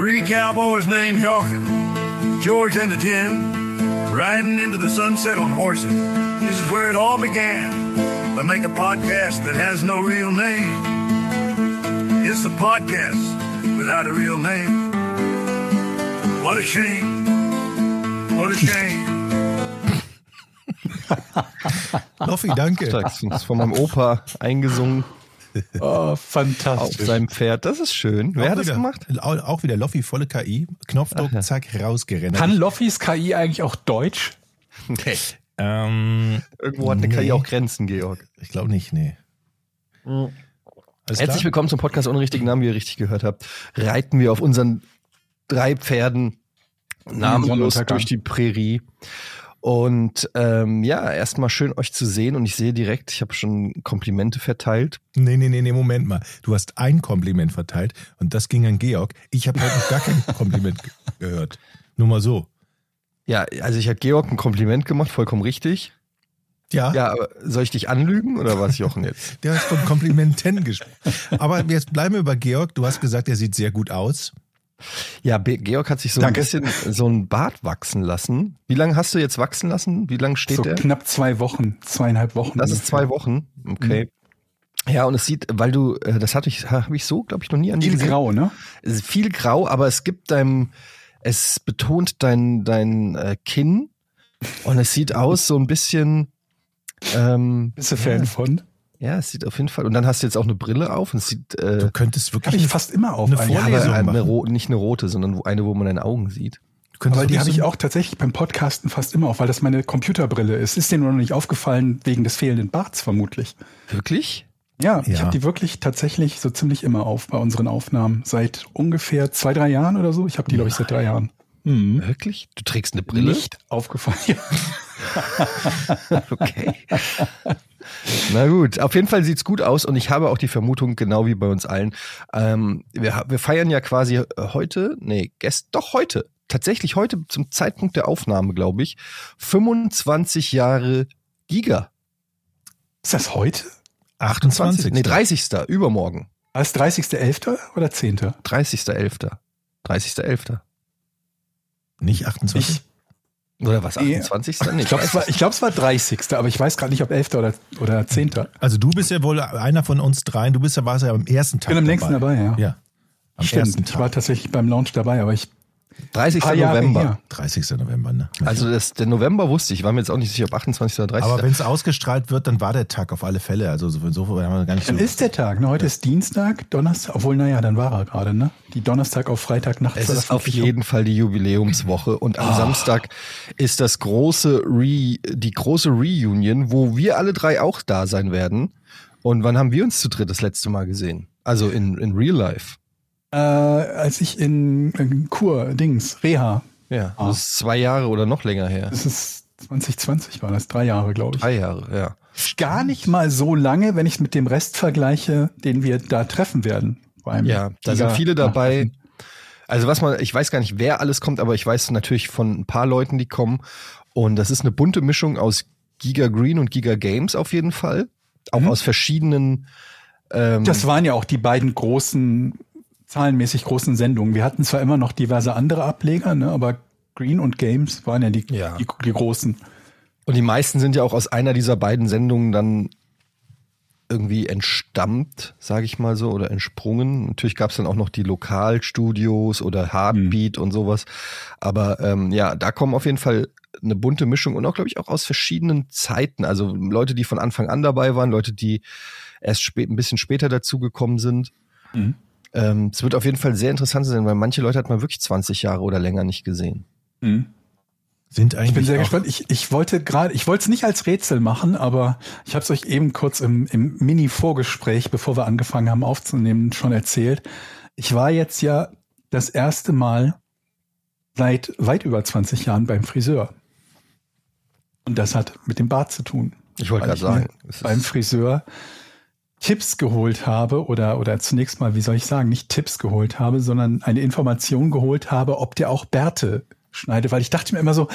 Three cowboys named Hawkins, George and the Ten, riding into the sunset on horses. This is where it all began. They make a podcast that has no real name. It's a podcast without a real name. What a shame. What a shame. Loffi, danke. Das ist von meinem Opa eingesungen Oh, auf fantastisch. seinem Pferd. Das ist schön. Wer Auch hat das wieder- gemacht? Auch, wieder Loffi, volle KI. Knopfdruck, Ach ja. zack, rausgerannt. Kann Loffis KI eigentlich auch Deutsch? ähm, Irgendwo hat eine Nee. KI auch Grenzen, Georg. ich glaube nicht, nee. Alles Herzlich klar? willkommen zum Podcast ohne richtigen Namen, wie ihr richtig gehört habt. Reiten wir auf unseren drei Pferden namenlos durch die Prärie. Und ähm, ja, erstmal schön euch zu sehen und ich sehe direkt, ich habe schon Komplimente verteilt. Nee, nee, nee, nee, Moment mal. Du hast ein Kompliment verteilt und das ging an Georg. Ich habe heute noch gar kein Kompliment ge- gehört. Nur mal so. Ja, also ich habe Georg ein Kompliment gemacht, vollkommen richtig. Ja, Ja, aber soll ich dich anlügen oder was, Jochen jetzt? der hat von Komplimenten gesprochen. Aber jetzt bleiben wir bei Georg. Du hast gesagt, er sieht sehr gut aus. Ja, Georg hat sich so Danke. ein bisschen so ein Bart wachsen lassen. Wie lange hast du jetzt wachsen lassen? Wie lange steht so der? knapp zwei Wochen, zweieinhalb Wochen. Das ist zwei Wochen. Okay. Ja, und es sieht, weil du, äh, das hatte ich, habe ich so, glaube ich, noch nie an Viel gesehen. grau, ne? Viel grau, aber es gibt deinem, es betont dein, dein äh, Kinn und es sieht aus so ein bisschen, ähm, Bist du Fan von? Ja, es sieht auf jeden Fall, und dann hast du jetzt auch eine Brille auf und es sieht, äh, Du könntest Habe wirklich ich fast immer auf. Eine eigentlich. ja, Vorlesung aber eine, machen. ro- nicht eine rote, sondern eine, wo man deine Augen sieht. Aber die habe ich auch tatsächlich beim Podcasten fast immer auf, weil das meine Computerbrille ist. Ist dir nur noch nicht aufgefallen wegen des fehlenden Barts vermutlich. Wirklich? Ja, ich Ja. habe die wirklich tatsächlich so ziemlich immer auf bei unseren Aufnahmen. Seit ungefähr zwei, drei Jahren oder so. Ich habe die, glaube ich, seit drei Jahren. Mhm. Wirklich? Du trägst eine Brille? Nicht aufgefallen. Ja. Okay. Na gut, auf jeden Fall sieht's gut aus und ich habe auch die Vermutung, genau wie bei uns allen, ähm, wir, wir feiern ja quasi äh, heute, nee, gest, doch heute, tatsächlich heute zum Zeitpunkt der Aufnahme, glaube ich, 25 Jahre Giga. Ist das heute? 28. Nee, 30. übermorgen. Als 30.11. oder 10.? 30.11. 30.11. Nicht 28. Oder was, Nee. 28.? Nee, ich glaube, es, war- 30.. ich glaub, es war 30. Aber ich weiß gerade nicht, ob 11. oder, oder 10. Also du bist ja wohl einer von uns dreien. Du bist ja, warst ja am ersten Tag Ich bin am längsten dabei, ja. Ja. Am Stimmt, ersten ich war tatsächlich beim Launch dabei, aber ich 30. paar Jahre November. her. 30. November, ne? Also das, der November wusste ich, war mir jetzt auch nicht sicher, ob 28. oder 30. Aber wenn es ausgestrahlt wird, dann war der Tag auf alle Fälle. Also so, so haben wir gar nicht so. Dann ist der Tag, ne? Heute ist Dienstag, Donnerstag, obwohl, naja, dann war er gerade, ne? Die Donnerstag auf Freitag Nacht. Es ist auf jeden Fall die Jubiläumswoche und am Samstag ist das große Re, die große Reunion, wo wir alle drei auch da sein werden. Und wann haben wir uns zu dritt das letzte Mal gesehen? Also in, in Real Life. Äh, als ich in, in Kur, Dings, Reha, Ja, Ah. das ist zwei Jahre oder noch länger her. das ist 2020 war das, drei Jahre, glaube ich. Drei Jahre, ja. Gar nicht mal so lange, wenn ich es mit dem Rest vergleiche, den wir da treffen werden. Beim Ja, da sind viele dabei. Also was man, ich weiß gar nicht, wer alles kommt, aber ich weiß natürlich von ein paar Leuten, die kommen. Und das ist eine bunte Mischung aus Giga Green und Giga Games auf jeden Fall. Auch Mhm. aus verschiedenen. Ähm, Das waren ja auch die beiden großen, zahlenmäßig großen Sendungen. Wir hatten zwar immer noch diverse andere Ableger, ne, aber Green und Games waren ja die, Ja. die, die großen. Und die meisten sind ja auch aus einer dieser beiden Sendungen dann irgendwie entstammt, sage ich mal so, oder entsprungen. Natürlich gab es dann auch noch die Lokalstudios oder Heartbeat und sowas. Aber ähm, ja, da kommen auf jeden Fall eine bunte Mischung und auch, glaube ich, auch aus verschiedenen Zeiten. Also Leute, die von Anfang an dabei waren, Leute, die erst spät, ein bisschen später dazugekommen sind. Mhm. Ähm, es wird auf jeden Fall sehr interessant sein, weil manche Leute hat man wirklich 20 Jahre oder länger nicht gesehen. Mhm. Sind eigentlich Ich bin sehr gespannt. Ich, ich wollte gerade, ich wollte es nicht als Rätsel machen, aber ich habe es euch eben kurz im, im Mini-Vorgespräch, bevor wir angefangen haben aufzunehmen, schon erzählt. Ich war jetzt ja das erste Mal seit weit über 20 Jahren beim Friseur. Und das hat mit dem Bart zu tun. Ich wollte gerade sagen. beim Friseur Tipps geholt habe oder, oder zunächst mal, wie soll ich sagen, nicht Tipps geholt habe, sondern eine Information geholt habe, ob der auch Bärte schneidet, weil ich dachte mir immer so,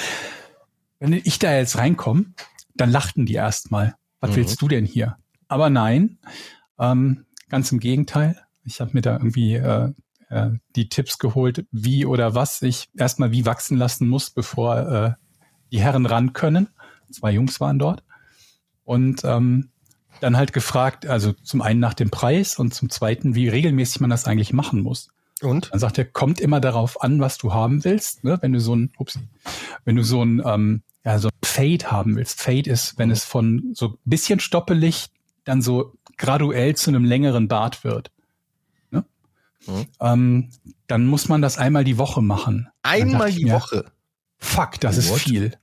wenn ich da jetzt reinkomme, dann lachten die erstmal. Was Mhm. willst du denn hier? Aber nein, ähm, ganz im Gegenteil. Ich habe mir da irgendwie äh, äh, die Tipps geholt, wie oder was ich erstmal wie wachsen lassen muss, bevor äh, die Herren ran können. Zwei Jungs waren dort. Und ähm, dann halt gefragt, also zum einen nach dem Preis und zum zweiten, wie regelmäßig man das eigentlich machen muss. Und? Dann sagt er, kommt immer darauf an, was du haben willst. Ne? Wenn du so ein, ups, wenn du so ein, ähm, ja, so ein Fade haben willst. Fade ist, wenn es von so ein bisschen stoppelig dann so graduell zu einem längeren Bart wird. Ne? Mhm. Ähm, dann muss man das einmal die Woche machen. Einmal die mir, Woche. Fuck, das ist What? viel.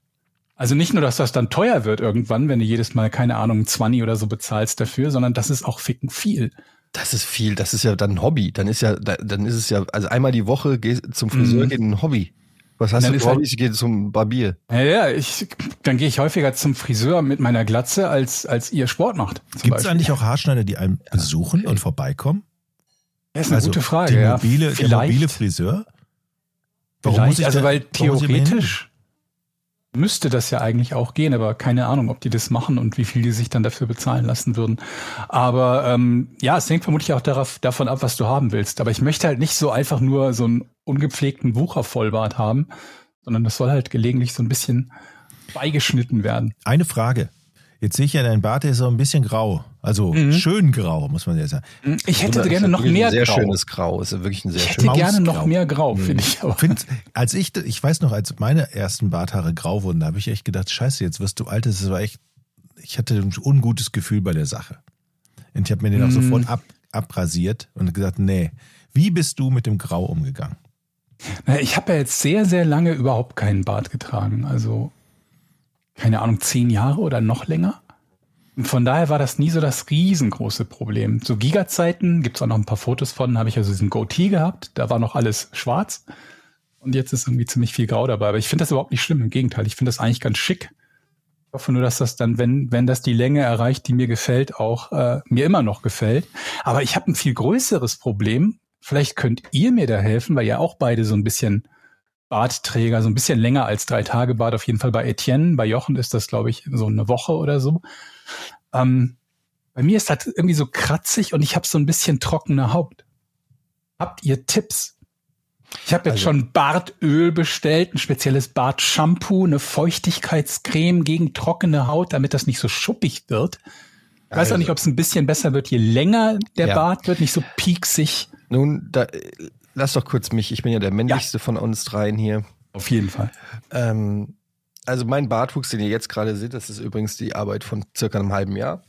Also nicht nur, dass das dann teuer wird irgendwann, wenn du jedes Mal, keine Ahnung, 20 oder so bezahlst dafür, sondern das ist auch ficken viel. Das ist viel. Das ist ja dann ein Hobby. Dann ist ja, da- dann ist es ja, also einmal die Woche geh zum Friseur Mhm. geht ein Hobby. Was hast Dann du für halt- Hobbys? Ich gehe zum Barbier. Ja, ja, ich, dann gehe ich häufiger zum Friseur mit meiner Glatze, als, als ihr Sport macht. Gibt es eigentlich auch Haarschneider, die einen besuchen und vorbeikommen? Das ist eine gute Frage, die ja. mobile, der Vielleicht, mobile Friseur? Warum vielleicht, muss ich also da- weil theoretisch müsste das ja eigentlich auch gehen, aber keine Ahnung, ob die das machen und wie viel die sich dann dafür bezahlen lassen würden. Aber ähm, ja, es hängt vermutlich auch darauf, davon ab, was du haben willst. Aber ich möchte halt nicht so einfach nur so einen ungepflegten Wuchervollbart haben, sondern das soll halt gelegentlich so ein bisschen beigeschnitten werden. Eine Frage. Jetzt sehe ich ja, dein Bart der ist so ein bisschen grau. Also Mhm. schön grau, muss man ja sagen. Ich hätte gerne noch mehr Ein sehr Grau. schönes Grau. Ist wirklich ein sehr Ich schönes. hätte gerne noch mehr Grau, finde ich. Aber. Find, als ich, ich weiß noch, als meine ersten Barthaare grau wurden, da habe ich echt gedacht, scheiße, jetzt wirst du alt. Das war echt, ich hatte ein ungutes Gefühl bei der Sache. Und ich habe mir den auch Mm. sofort ab, abrasiert und gesagt, nee, wie bist du mit dem Grau umgegangen? Na, Ich habe ja jetzt sehr, sehr lange überhaupt keinen Bart getragen. Also, keine Ahnung, zehn Jahre oder noch länger. Und von daher war das nie so das riesengroße Problem. Zu Giga-Zeiten gibt's auch noch ein paar Fotos von, habe ich also diesen Goatee gehabt. Da war noch alles schwarz. Und jetzt ist irgendwie ziemlich viel Grau dabei. Aber ich finde das überhaupt nicht schlimm. Im Gegenteil, ich finde das eigentlich ganz schick. Ich hoffe nur, dass das dann, wenn, wenn das die Länge erreicht, die mir gefällt, auch äh, mir immer noch gefällt. Aber ich habe ein viel größeres Problem. Vielleicht könnt ihr mir da helfen, weil ihr auch beide so ein bisschen Bartträger, so ein bisschen länger als drei Tage Bart, auf jeden Fall bei Etienne. Bei Jochen ist das, glaube ich, so eine Woche oder so. Ähm, bei mir ist das irgendwie so kratzig und ich habe so ein bisschen trockene Haut. Habt ihr Tipps? Ich habe jetzt Also- schon Bartöl bestellt, ein spezielles Bartshampoo, eine Feuchtigkeitscreme gegen trockene Haut, damit das nicht so schuppig wird. Ich weiß Also- auch nicht, ob es ein bisschen besser wird, je länger der Ja. Bart wird, nicht so pieksig. Nun, da, lass doch kurz mich. Ich bin ja der männlichste von uns dreien hier. Auf jeden Fall. Ähm, also mein Bartwuchs, den ihr jetzt gerade seht, das ist übrigens die Arbeit von circa einem halben Jahr.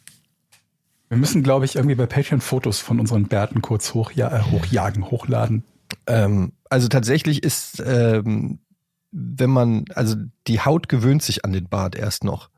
Wir müssen, glaube ich, irgendwie bei Patreon Fotos von unseren Bärten kurz hochja äh, hochjagen, hochladen. Ähm, also tatsächlich ist, ähm, wenn man, also die Haut gewöhnt sich an den Bart erst noch.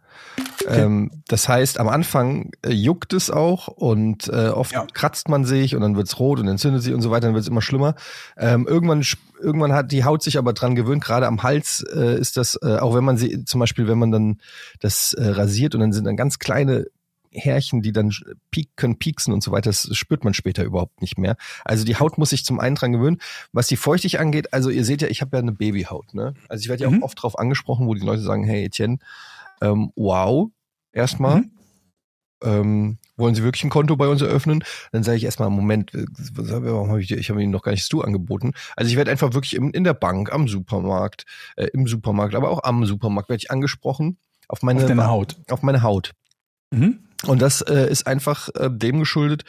Ähm, das heißt, am Anfang äh, juckt es auch und äh, oft Ja. kratzt man sich und dann wird's rot und entzündet sich und so weiter, dann wird's immer schlimmer. Ähm, irgendwann, irgendwann hat die Haut sich aber dran gewöhnt, gerade am Hals äh, ist das, auch wenn man sie, zum Beispiel, wenn man dann das rasiert und dann sind dann ganz kleine Härchen, die dann piek, können pieksen und so weiter, das spürt man später überhaupt nicht mehr. Also die Haut muss sich zum einen dran gewöhnen. Was die Feuchtig angeht, also ihr seht ja, ich habe ja eine Babyhaut, ne? Also ich werde ja Mhm. auch oft drauf angesprochen, wo die Leute sagen, hey Etienne, ähm, wow, erstmal. Mhm. Ähm, wollen Sie wirklich ein Konto bei uns eröffnen? Dann sage ich erstmal, Moment, äh, warum habe ich, ich habe Ihnen noch gar nicht Du angeboten. Also ich werde einfach wirklich im, in der Bank, am Supermarkt, äh, im Supermarkt, aber auch am Supermarkt werde ich angesprochen auf meine, Auf deine Haut. auf meine Haut. Mhm. Und das äh, ist einfach äh, dem geschuldet,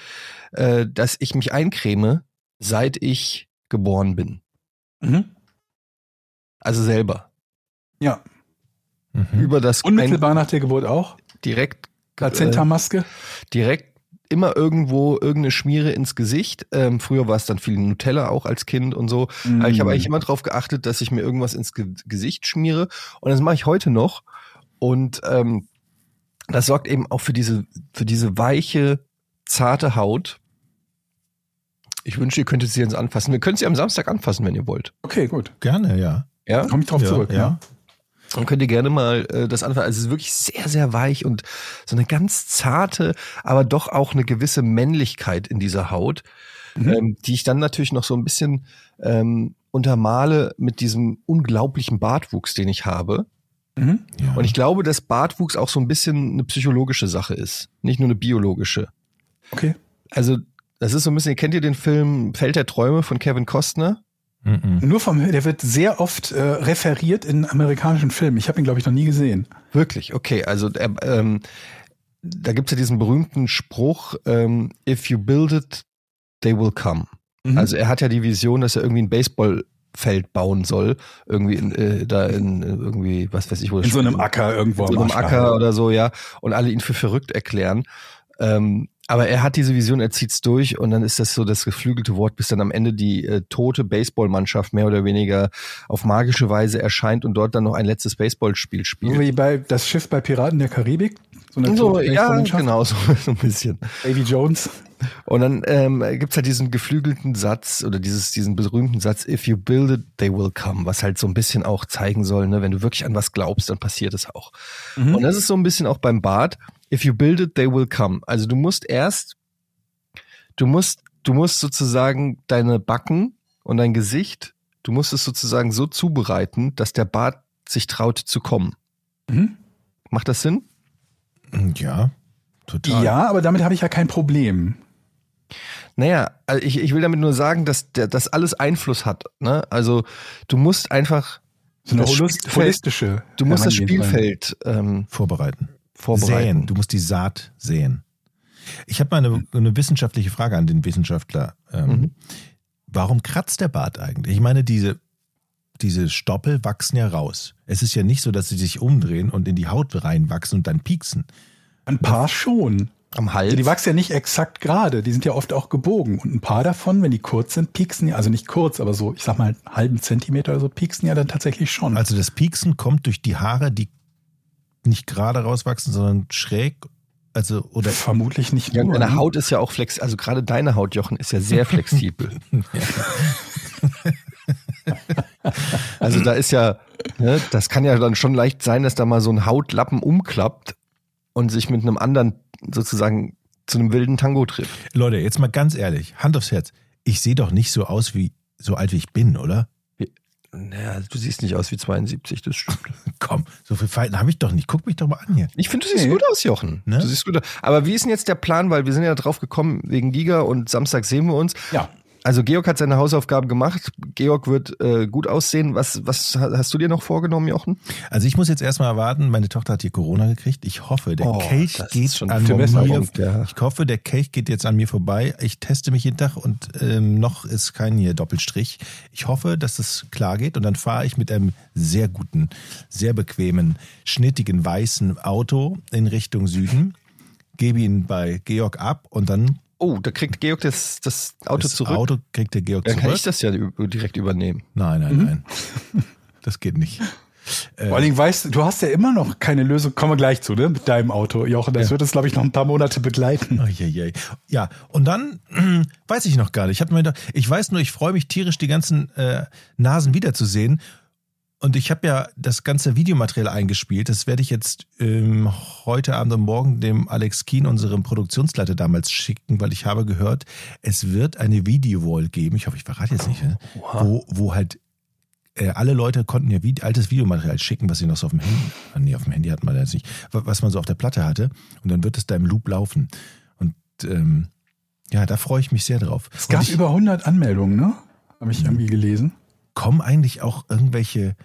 äh, dass ich mich eincreme, seit ich geboren bin. Mhm. Also selber. Ja. Mhm. Über das Unmittelbar nach der Geburt auch? direkt, Plazentamaske? äh, direkt immer irgendwo irgendeine Schmiere ins Gesicht. Ähm, früher war es dann viel Nutella auch als Kind und so. Aber ich habe eigentlich immer darauf geachtet, dass ich mir irgendwas ins Ge Gesicht schmiere. Und das mache ich heute noch. Und ähm, das sorgt eben auch für diese, für diese weiche, zarte Haut. Ich wünsche, ihr könntet sie jetzt anfassen. Wir können sie am Samstag anfassen, wenn ihr wollt. Okay, gut. Gerne, ja. Ja? Komme ich drauf Ja, zurück. ja. Ja. Dann könnt ihr gerne mal äh, das anfangen. Also es ist wirklich sehr, sehr weich und so eine ganz zarte, aber doch auch eine gewisse Männlichkeit in dieser Haut, Mhm. ähm, die ich dann natürlich noch so ein bisschen ähm, untermale mit diesem unglaublichen Bartwuchs, den ich habe. Mhm. ja. Und ich glaube, dass Bartwuchs auch so ein bisschen eine psychologische Sache ist, nicht nur eine biologische. Okay. Also Das ist so ein bisschen, kennt ihr den Film Feld der Träume von Kevin Costner? Mhm. Nur vom, der wird sehr oft äh, referiert in amerikanischen Filmen. Ich habe ihn, glaube ich, noch nie gesehen. Wirklich, okay. Also er, ähm, da gibt's ja diesen berühmten Spruch, ähm, if you build it, they will come. Mhm. Also er hat ja die Vision, dass er irgendwie ein Baseballfeld bauen soll, irgendwie in, äh, da in äh, irgendwie, was weiß ich, wo in so einem. Acker irgendwo in so einem. Acker oder so, ja, und alle ihn für verrückt erklären. Ähm, aber er hat diese Vision, er zieht's durch und dann ist das so das geflügelte Wort, bis dann am Ende die äh, tote Baseballmannschaft mehr oder weniger auf magische Weise erscheint und dort dann noch ein letztes Baseballspiel spielt. Wie bei das Schiff bei Piraten der Karibik. So eine So, ja, genau, so, so ein bisschen. Davy Jones. Und dann ähm, gibt's halt diesen geflügelten Satz oder dieses, diesen berühmten Satz, if you build it, they will come, was halt so ein bisschen auch zeigen soll, ne, wenn du wirklich an was glaubst, dann passiert es auch. Und das ist so ein bisschen auch beim Bad, if you build it, they will come. Also du musst erst, du musst, du musst sozusagen deine Backen und dein Gesicht, du musst es sozusagen so zubereiten, dass der Bart sich traut zu kommen. Mhm. Macht das Sinn? Ja, total. Ja, aber damit habe ich ja kein Problem. Naja, also ich, ich will damit nur sagen, dass der, das alles Einfluss hat. Ne? Also du musst einfach, So eine holistische. du musst das. Spielfeld ähm, Vorbereiten. Vorbereiten. Säen. Du musst die Saat säen. Ich habe mal eine, eine wissenschaftliche Frage an den Wissenschaftler. Ähm, Mhm. Warum kratzt der Bart eigentlich? Ich meine, diese, diese Stoppel wachsen ja raus. Es ist ja nicht so, dass sie sich umdrehen und in die Haut reinwachsen und dann pieksen. Ein paar schon. Am Hals. Die wachsen ja nicht exakt gerade, die sind ja oft auch gebogen. Und ein paar davon, wenn die kurz sind, pieksen ja, also nicht kurz, aber so, ich sag mal, einen halben Zentimeter oder so, pieksen ja dann tatsächlich schon. Also das Pieksen kommt durch die Haare, die nicht gerade rauswachsen, sondern schräg. Also, oder Vermutlich nicht ja, nur. deine ne? Haut ist ja auch flexibel. Also gerade deine Haut, Jochen, ist ja sehr flexibel. also da ist ja, ne, das kann ja dann schon leicht sein, dass da mal so ein Hautlappen umklappt und sich mit einem anderen sozusagen zu einem wilden Tango trifft. Leute, jetzt mal ganz ehrlich, Hand aufs Herz. Ich sehe doch nicht so aus wie so alt wie ich bin, oder? Naja, du siehst nicht aus wie 72, das stimmt. Komm, so viel Falten habe ich doch nicht. Guck mich doch mal an hier. Ich finde, du siehst Nee. gut aus, Jochen. Ne? Du siehst gut aus. Aber wie ist denn jetzt der Plan? Weil wir sind ja drauf gekommen wegen Giga und Samstag sehen wir uns. Ja. Also Georg hat seine Hausaufgaben gemacht. Georg wird äh, gut aussehen. Was, was hast du dir noch vorgenommen, Jochen? Also ich muss jetzt erstmal erwarten, meine Tochter hat hier Corona gekriegt. Ich hoffe, der Oh, Kelch geht schon an mir. Ja. Ich hoffe, der Kelch geht jetzt an mir vorbei. Ich teste mich jeden Tag und ähm, noch ist kein hier Doppelstrich. Ich hoffe, dass das klar geht und dann fahre ich mit einem sehr guten, sehr bequemen, schnittigen, weißen Auto in Richtung Süden, gebe ihn bei Georg ab und dann Oh, da kriegt Georg das, das Auto das zurück. Auto kriegt der Georg Dann kann zurück. ich das ja direkt übernehmen. Nein, nein, nein. Das geht nicht. Vor allen Dingen weißt du, du hast ja immer noch keine Lösung, kommen wir gleich zu, ne, mit deinem Auto, Jochen. Das wird es, glaube ich, noch ein paar Monate begleiten. Oh, je, je. Ja, und dann weiß ich noch gar nicht. Ich, hab mir gedacht, ich weiß nur, ich freue mich tierisch, die ganzen äh, Nasen wiederzusehen. Und ich habe ja das ganze Videomaterial eingespielt. Das werde ich jetzt ähm, heute Abend und morgen dem Alex Keen, unserem Produktionsleiter damals, schicken, weil ich habe gehört, es wird eine Videowall geben. Ich hoffe, ich verrate jetzt nicht, ne? wo, wo halt äh, alle Leute konnten ja Vide altes Videomaterial schicken, was sie noch so auf dem Handy, ah, nee, auf dem Handy hat man das nicht, wa- was man so auf der Platte hatte. Und dann wird es da im Loop laufen. Und ähm, ja, da freue ich mich sehr drauf. Es gab ich, über 100 Anmeldungen, ne? Habe ich irgendwie gelesen. Kommen eigentlich auch irgendwelche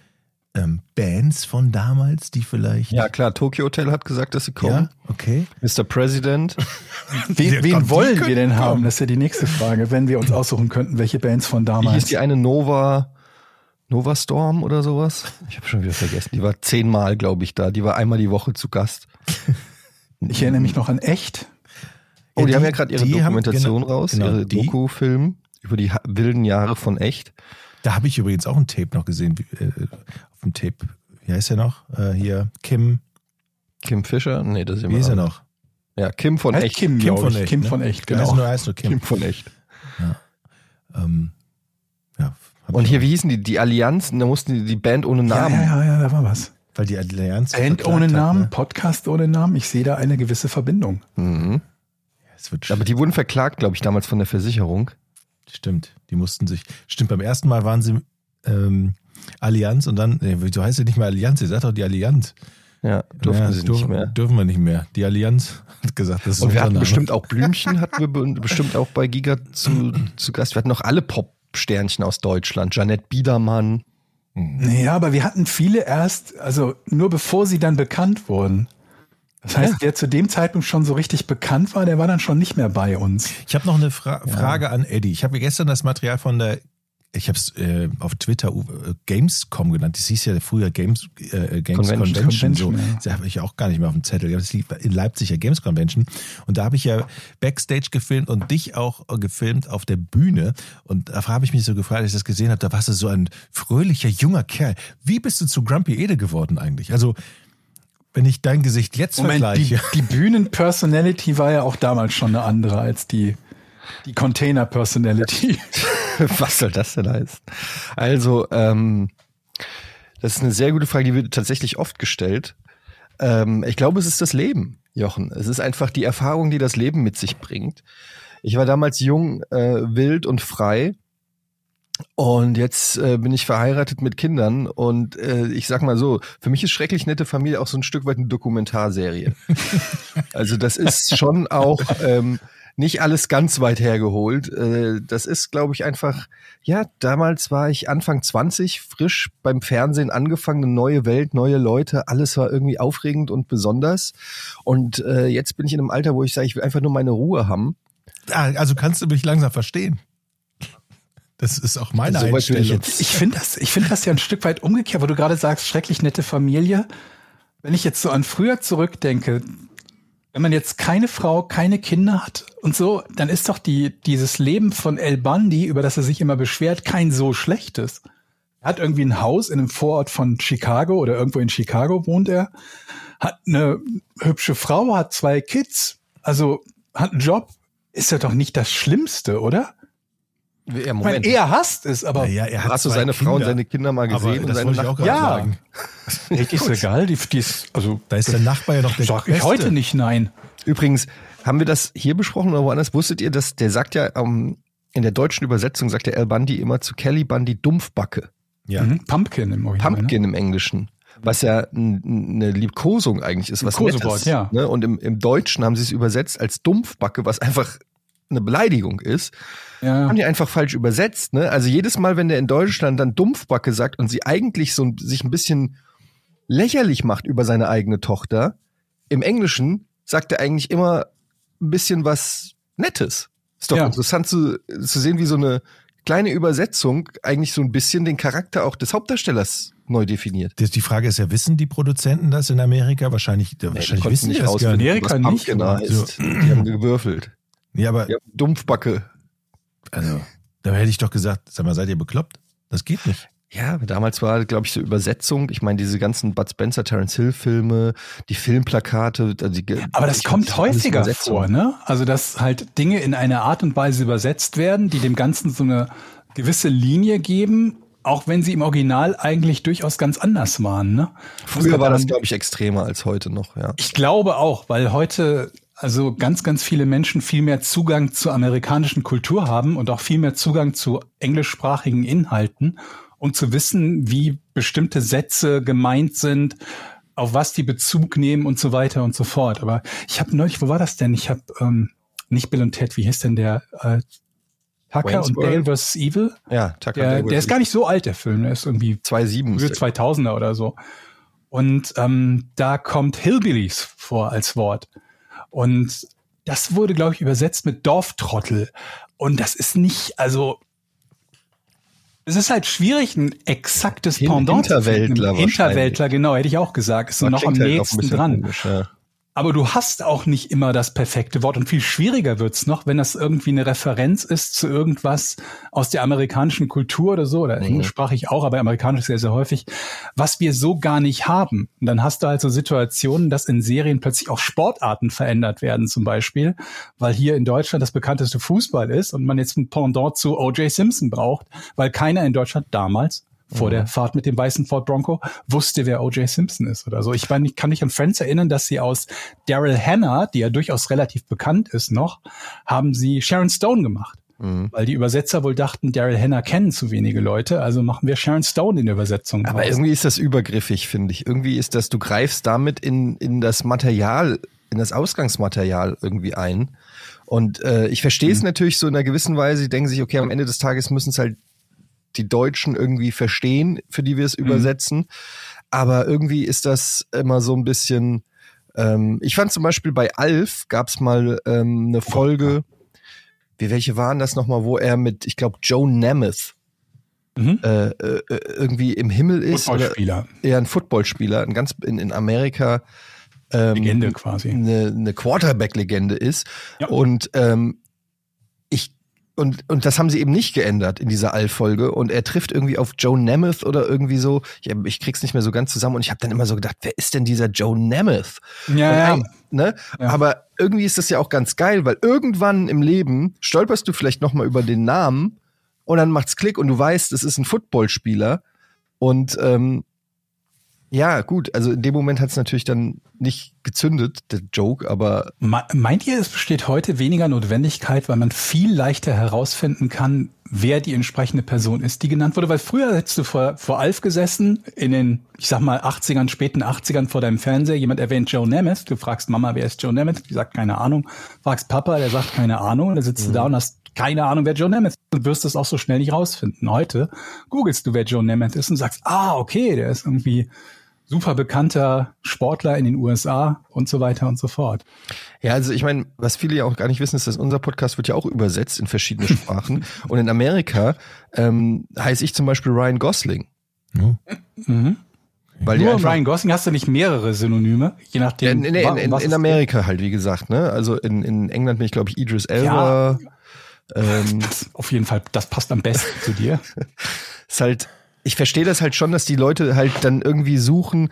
ähm, Bands von damals, die vielleicht. Ja, klar, Tokyo Hotel hat gesagt, dass sie kommen. ja okay. Mr. President. Wen, wen wollen wir denn haben? kommen. Das ist ja die nächste Frage, wenn wir uns aussuchen könnten, welche Bands von Wie hieß damals. die eine Nova, Nova Storm oder sowas? Ich habe schon wieder vergessen. Die war zehnmal, glaube ich, da. Die war einmal die Woche zu Gast. Ich erinnere mich noch an echt. Oh, Ja, die, die- haben ja gerade ihre die haben- Dokumentation genau, raus, genau, ihre Doku-Film über die wilden Jahre von echt. Da habe ich übrigens auch ein Tape noch gesehen. wie, Äh, auf dem Tape. Wie heißt er noch? Äh, hier, Kim. Kim Fischer? Nee, das ist Wie jemand ist er noch? Ja, Kim von Heißt echt. Kim, Kim glaub von echt. Kim ne? von echt, Der heißt genau. nur, heißt nur Kim. Kim von echt. Ähm, ja, Und hier, wie hießen die? Die Allianzen, da mussten die, die Band ohne Ja, Namen. ja, ja, ja, da war was. Weil die Allianz. Band ohne hat, Namen, Ne? Podcast ohne Namen. Ich sehe da eine gewisse Verbindung. Mhm. Es wird Aber die wurden verklagt, glaube ich, damals von der Versicherung. Stimmt, die mussten sich. Stimmt, beim ersten Mal waren sie ähm, Allianz und dann, nee, wieso heißt sie nicht mehr Allianz? Ihr sagt doch die Allianz. Ja, durften Ja, sie dürfen, nicht mehr. Dürfen wir nicht mehr. Die Allianz hat gesagt, das ist Und wir hatten bestimmt auch Blümchen, hatten wir be- bestimmt auch bei Giga zu, zu Gast. Wir hatten noch alle Pop-Sternchen aus Deutschland. Janette Biedermann. Ja, aber wir hatten viele erst, also nur bevor sie dann bekannt wurden. Das heißt, wer zu dem Zeitpunkt schon so richtig bekannt war, der war dann schon nicht mehr bei uns. Ich habe noch eine Fra Frage an Eddie. Ich habe gestern das Material von der, ich habe es äh, auf Twitter äh, Gamescom genannt. Das hieß ja früher Games, äh, Games Convention. Convention. so. Ja. Das habe ich auch gar nicht mehr auf dem Zettel. Das lief in Leipzig ja Games Convention. Und da habe ich ja Backstage gefilmt und dich auch äh, gefilmt auf der Bühne. Und da habe ich mich so gefragt, als ich das gesehen habe, da warst du so ein fröhlicher, junger Kerl. Wie bist du zu Grumpy Ede geworden eigentlich? Also, wenn ich dein Gesicht jetzt Moment, die, vergleiche. die Bühnen-Personality war ja auch damals schon eine andere als die, die Container-Personality. Was soll das denn heißen? Also, ähm, das ist eine sehr gute Frage, die wird tatsächlich oft gestellt. Ähm, ich glaube, es ist das Leben, Jochen. Es ist einfach die Erfahrung, die das Leben mit sich bringt. Ich war damals jung, äh, wild und frei. Und jetzt äh, bin ich verheiratet mit Kindern und äh, ich sag mal so, für mich ist schrecklich nette Familie auch so ein Stück weit eine Dokumentarserie. also das ist schon auch ähm, nicht alles ganz weit hergeholt. Äh, das ist, glaube ich, einfach, ja, damals war ich Anfang 20, frisch beim Fernsehen angefangen, eine neue Welt, neue Leute, alles war irgendwie aufregend und besonders. Und äh, jetzt bin ich in einem Alter, wo ich sage, ich will einfach nur meine Ruhe haben. Ah, also kannst du mich langsam verstehen. Das ist auch meine So ich Einstellung. jetzt- Ich finde das, ich finde das ja ein Stück weit umgekehrt, wo du gerade sagst, schrecklich nette Familie. Wenn ich jetzt so an früher zurückdenke, wenn man jetzt keine Frau, keine Kinder hat und so, dann ist doch die, dieses Leben von El Bundy, über das er sich immer beschwert, kein so schlechtes. Er hat irgendwie ein Haus in einem Vorort von Chicago oder irgendwo in Chicago wohnt er, hat eine hübsche Frau, hat zwei Kids, also hat einen Job, ist ja doch nicht das Schlimmste, oder? Ja, Ich meine, Moment. er hasst es, aber Naja, er hat Hast du seine Frau und Kinder. seine Kinder mal Aber gesehen? und das seine wollte ich auch gerade Ja. sagen. Hey, die ist egal, die, die ist, also Da ist der Nachbar ja noch der sag ich Beste. heute nicht nein. Übrigens, haben wir das hier besprochen oder woanders? Wusstet ihr, dass der sagt ja, ähm, in der deutschen Übersetzung sagt der Al Bundy immer zu Kelly Bundy Dumpfbacke. Ja. Mhm. Pumpkin im Original. Pumpkin im Englischen. Was ja eine Liebkosung eigentlich ist, was Kosewort, Nettes. ja. Ne? Und im, im Deutschen haben sie es übersetzt als Dumpfbacke, was einfach eine Beleidigung ist. Ja. Haben die einfach falsch übersetzt. Ne? Also jedes Mal, wenn der in Deutschland dann Dumpfbacke sagt und sie eigentlich so ein- sich ein bisschen lächerlich macht über seine eigene Tochter, im Englischen sagt er eigentlich immer ein bisschen was Nettes. Ist doch Ja. interessant zu, zu sehen, wie so eine kleine Übersetzung eigentlich so ein bisschen den Charakter auch des Hauptdarstellers neu definiert. Das- Die Frage ist ja, wissen die Produzenten das in Amerika? Wahrscheinlich, wahrscheinlich konnten wissen die das gar nicht. Amerika was nicht, aber heißt. Die haben gewürfelt. Ja, aber Ja, Dumpfbacke. also, da hätte ich doch gesagt, sag mal, seid ihr bekloppt? Das geht nicht. Ja, damals war, glaube ich, so Übersetzung. Ich meine, diese ganzen Bud Spencer, Terence Hill Filme, die Filmplakate. Also die, Aber das kommt alles häufiger vor, ne? Also, dass halt Dinge in einer Art und Weise übersetzt werden, die dem Ganzen so eine gewisse Linie geben, auch wenn sie im Original eigentlich durchaus ganz anders waren, ne? Früher war das, glaube ich, extremer als heute noch, ja. Ich glaube auch, weil heute also ganz, ganz viele Menschen viel mehr Zugang zur amerikanischen Kultur haben und auch viel mehr Zugang zu englischsprachigen Inhalten, um zu wissen, wie bestimmte Sätze gemeint sind, auf was die Bezug nehmen und so weiter und so fort. Aber ich habe neulich, wo war das denn? Ich habe ähm, nicht Bill und Ted, wie hieß denn der? Äh, Tucker Wayne's und World? Dale vs. Evil. Ja, Tucker Der, der ist gar nicht so alt, der Film. Der ist irgendwie 2,7. frühe ist der. 2000er oder so. Und ähm, da kommt Hillbillies vor als Wort. Und das wurde, glaube ich, übersetzt mit Dorftrottel. Und das ist nicht, also es ist halt schwierig, ein exaktes Pendant zu finden. Hinterwäldler Hinterwäldler, genau, hätte ich auch gesagt. Ist Man noch am halt nächsten bisschen dran. komisch, ja. Aber du hast auch nicht immer das perfekte Wort und viel schwieriger wird's noch, wenn das irgendwie eine Referenz ist zu irgendwas aus der amerikanischen Kultur oder so, oder Mhm. englischsprachig auch, aber amerikanisch sehr, sehr häufig, was wir so gar nicht haben. Und dann hast du also Situationen, dass in Serien plötzlich auch Sportarten verändert werden zum Beispiel, weil hier in Deutschland das bekannteste Fußball ist und man jetzt ein Pendant zu O.J. Simpson braucht, weil keiner in Deutschland damals vor Mhm. der Fahrt mit dem weißen Ford Bronco wusste, wer O.J. Simpson ist oder so. Ich meine, ich kann mich an Friends erinnern, dass sie aus Daryl Hannah, die ja durchaus relativ bekannt ist noch, haben sie Sharon Stone gemacht. Mhm. Weil die Übersetzer wohl dachten, Daryl Hannah kennen zu wenige Leute, also machen wir Sharon Stone in der Übersetzung. Aber raus. irgendwie ist das übergriffig, finde ich. Irgendwie ist das, du greifst damit in, in das Material, in das Ausgangsmaterial irgendwie ein. Und äh, ich verstehe es mhm. natürlich so in einer gewissen Weise. Die denken sich, okay, am Ende des Tages müssen es halt die Deutschen irgendwie verstehen, für die wir es mhm. übersetzen. Aber irgendwie ist das immer so ein bisschen. Ähm, ich fand zum Beispiel bei Alf gab es mal ähm, eine Folge. Wie welche waren das nochmal, wo er mit, ich glaube, Joe Namath mhm. äh, äh, irgendwie im Himmel ist. Footballspieler. Eher ein Footballspieler, ein ganz in, in Amerika. Ähm, Legende quasi. Eine, eine Quarterback-Legende ist. Ja. Und ähm, und, und das haben sie eben nicht geändert in dieser All-Folge. Und er trifft irgendwie auf Joe Namath oder irgendwie so. Ich, ich krieg's nicht mehr so ganz zusammen. Und ich habe dann immer so gedacht, wer ist denn dieser Joe Namath? Ja, ja. Ne? ja. Aber irgendwie ist das ja auch ganz geil, weil irgendwann im Leben stolperst du vielleicht noch mal über den Namen und dann macht's Klick und du weißt, es ist ein Footballspieler. Und ähm, ja, gut, also in dem Moment hat es natürlich dann nicht gezündet, der Joke, aber. Meint ihr, es besteht heute weniger Notwendigkeit, weil man viel leichter herausfinden kann, wer die entsprechende Person ist, die genannt wurde? Weil früher hättest du vor, vor Alf gesessen, in den, ich sag mal, 80ern, späten 80ern vor deinem Fernseher, jemand erwähnt Joe Nemeth, du fragst Mama, wer ist Joe Nemeth? Die sagt keine Ahnung. Fragst Papa, der sagt keine Ahnung, dann sitzt mhm. du da und hast keine Ahnung, wer Joe Nemeth ist. Du wirst es auch so schnell nicht rausfinden. Heute googelst du, wer Joe Nemeth ist und sagst, ah, okay, der ist irgendwie super bekannter Sportler in den USA und so weiter und so fort. Ja, also ich meine, was viele ja auch gar nicht wissen, ist, dass unser Podcast wird ja auch übersetzt in verschiedene Sprachen. und in Amerika ähm, heiße ich zum Beispiel Ryan Gosling. Ja. Mhm. Weil Nur Ryan Gosling hast du nicht mehrere Synonyme, je nachdem. Ja, nee, in, in, in Amerika halt, wie gesagt, ne? Also in, in England bin ich, glaube ich, Idris Elba. Ja, ähm, auf jeden Fall, das passt am besten zu dir. ist halt, ich verstehe das halt schon, dass die Leute halt dann irgendwie suchen,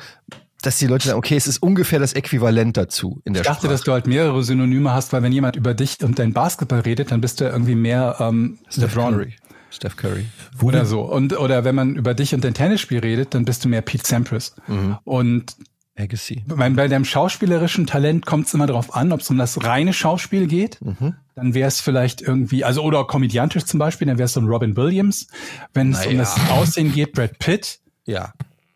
dass die Leute sagen, okay, es ist ungefähr das Äquivalent dazu in der Ich dachte, Sprache. dass du halt mehrere Synonyme hast, weil wenn jemand über dich und dein Basketball redet, dann bist du irgendwie mehr ähm, Steph LeBron. Curry. Steph Curry. Oder so. Und oder wenn man über dich und dein Tennisspiel redet, dann bist du mehr Pete Sampras. Mhm. Und Legacy. Bei, bei deinem schauspielerischen Talent kommt es immer darauf an, ob es um das reine Schauspiel geht. Mhm. Dann wäre es vielleicht irgendwie, also oder komödiantisch zum Beispiel, dann wäre es so ein Robin Williams. Wenn es um das Aussehen geht, Brad Pitt. Ja.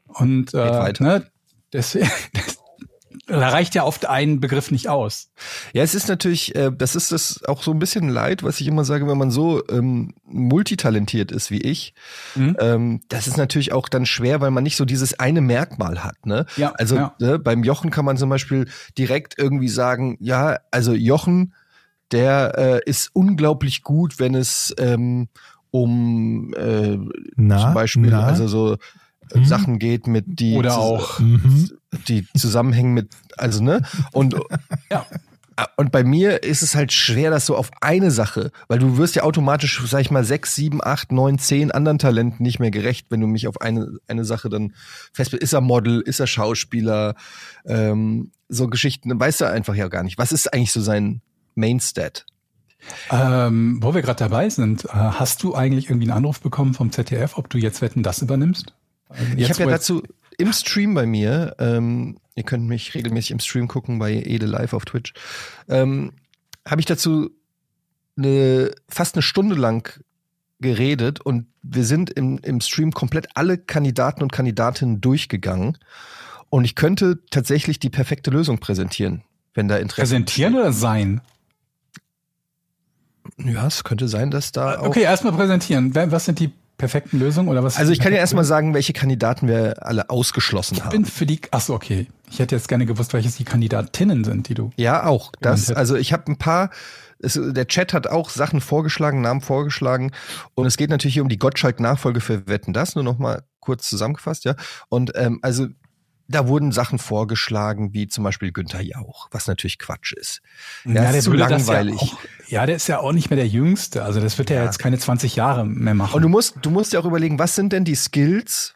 Und äh, ne, deswegen, da reicht ja oft ein Begriff nicht aus. Ja, es ist natürlich, äh, das ist das auch so ein bisschen leid, was ich immer sage, wenn man so ähm, multitalentiert ist wie ich. Mhm. Ähm, das ist natürlich auch dann schwer, weil man nicht so dieses eine Merkmal hat. Ne? Ja, also ja. Ne, beim Jochen kann man zum Beispiel direkt irgendwie sagen, ja, also Jochen, der äh, ist unglaublich gut, wenn es ähm, um äh, na, zum Beispiel, na? also so mhm. Sachen geht, mit die oder auch mhm. die zusammenhängen mit also ne und ja und bei mir ist es halt schwer, das so auf eine Sache, weil du wirst ja automatisch, sag ich mal, sechs, sieben, acht, neun, zehn anderen Talenten nicht mehr gerecht, wenn du mich auf eine, eine Sache dann fest Ist er Model, ist er Schauspieler, ähm, so Geschichten, weißt du einfach ja gar nicht. Was ist eigentlich so sein Mainstat? Ähm, wo wir gerade dabei sind, äh, hast du eigentlich irgendwie einen Anruf bekommen vom ZDF, ob du jetzt Wetten das übernimmst? Jetzt, ich habe ja dazu im Stream bei mir, ähm, ihr könnt mich regelmäßig im Stream gucken bei Ede Live auf Twitch, ähm, habe ich dazu eine, fast eine Stunde lang geredet und wir sind im, im Stream komplett alle Kandidaten und Kandidatinnen durchgegangen. Und ich könnte tatsächlich die perfekte Lösung präsentieren, wenn da Interesse Präsentieren oder sein? Ja, es könnte sein, dass da. Okay, erstmal präsentieren. Was sind die perfekten Lösung oder was? Also ich kann ja erstmal sagen, welche Kandidaten wir alle ausgeschlossen ich haben. Ich bin für die, ach so, okay. Ich hätte jetzt gerne gewusst, welches die Kandidatinnen sind, die du. Ja, auch. Das, also ich habe ein paar, es, der Chat hat auch Sachen vorgeschlagen, Namen vorgeschlagen. Und es geht natürlich hier um die Gottschalk-Nachfolge für Wetten. Das nur noch mal kurz zusammengefasst, ja. Und ähm, also da wurden Sachen vorgeschlagen, wie zum Beispiel Günther Jauch, was natürlich Quatsch ist. Der ja, ist der zu langweilig. Ja, auch, ja, der ist ja auch nicht mehr der Jüngste. Also das wird ja, ja jetzt keine 20 Jahre mehr machen. Und du musst, du musst ja auch überlegen, was sind denn die Skills,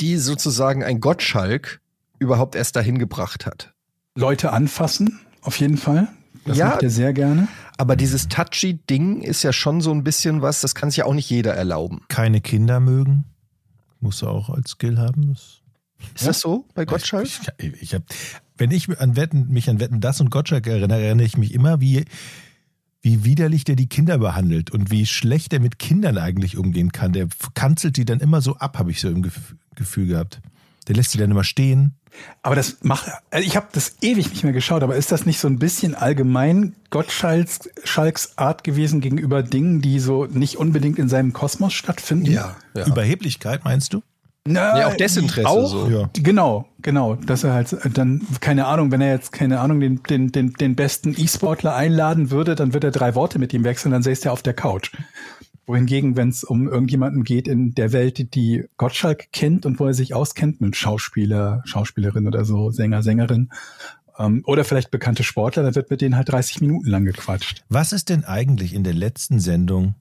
die sozusagen ein Gottschalk überhaupt erst dahin gebracht hat? Leute anfassen, auf jeden Fall. Das ja, macht er sehr gerne. Aber dieses touchy Ding ist ja schon so ein bisschen was, das kann sich ja auch nicht jeder erlauben. Keine Kinder mögen. Muss er auch als Skill haben. Das ist ja? das so bei Gottschalk? Ich, ich, ich hab, wenn ich an Wetten, mich an Wetten das und Gottschalk erinnere, erinnere ich mich immer, wie, wie widerlich der die Kinder behandelt und wie schlecht er mit Kindern eigentlich umgehen kann. Der kanzelt die dann immer so ab, habe ich so im Gef Gefühl gehabt. Der lässt sie dann immer stehen. Aber das macht, also ich habe das ewig nicht mehr geschaut, aber ist das nicht so ein bisschen allgemein Gottschalks Schalks Art gewesen gegenüber Dingen, die so nicht unbedingt in seinem Kosmos stattfinden? Ja. ja. Überheblichkeit, meinst du? Na, Ja, auch Desinteresse Auch, so. Ja. Genau, genau. Dass er halt äh, dann, keine Ahnung, wenn er jetzt, keine Ahnung, den, den, den, den besten E-Sportler einladen würde, dann wird er drei Worte mit ihm wechseln, dann säßt er auf der Couch. Wohingegen, wenn es um irgendjemanden geht in der Welt, die Gottschalk kennt und wo er sich auskennt, mit Schauspieler, Schauspielerin oder so, Sänger, Sängerin, ähm, oder vielleicht bekannte Sportler, dann wird mit denen halt 30 Minuten lang gequatscht. Was ist denn eigentlich in der letzten Sendung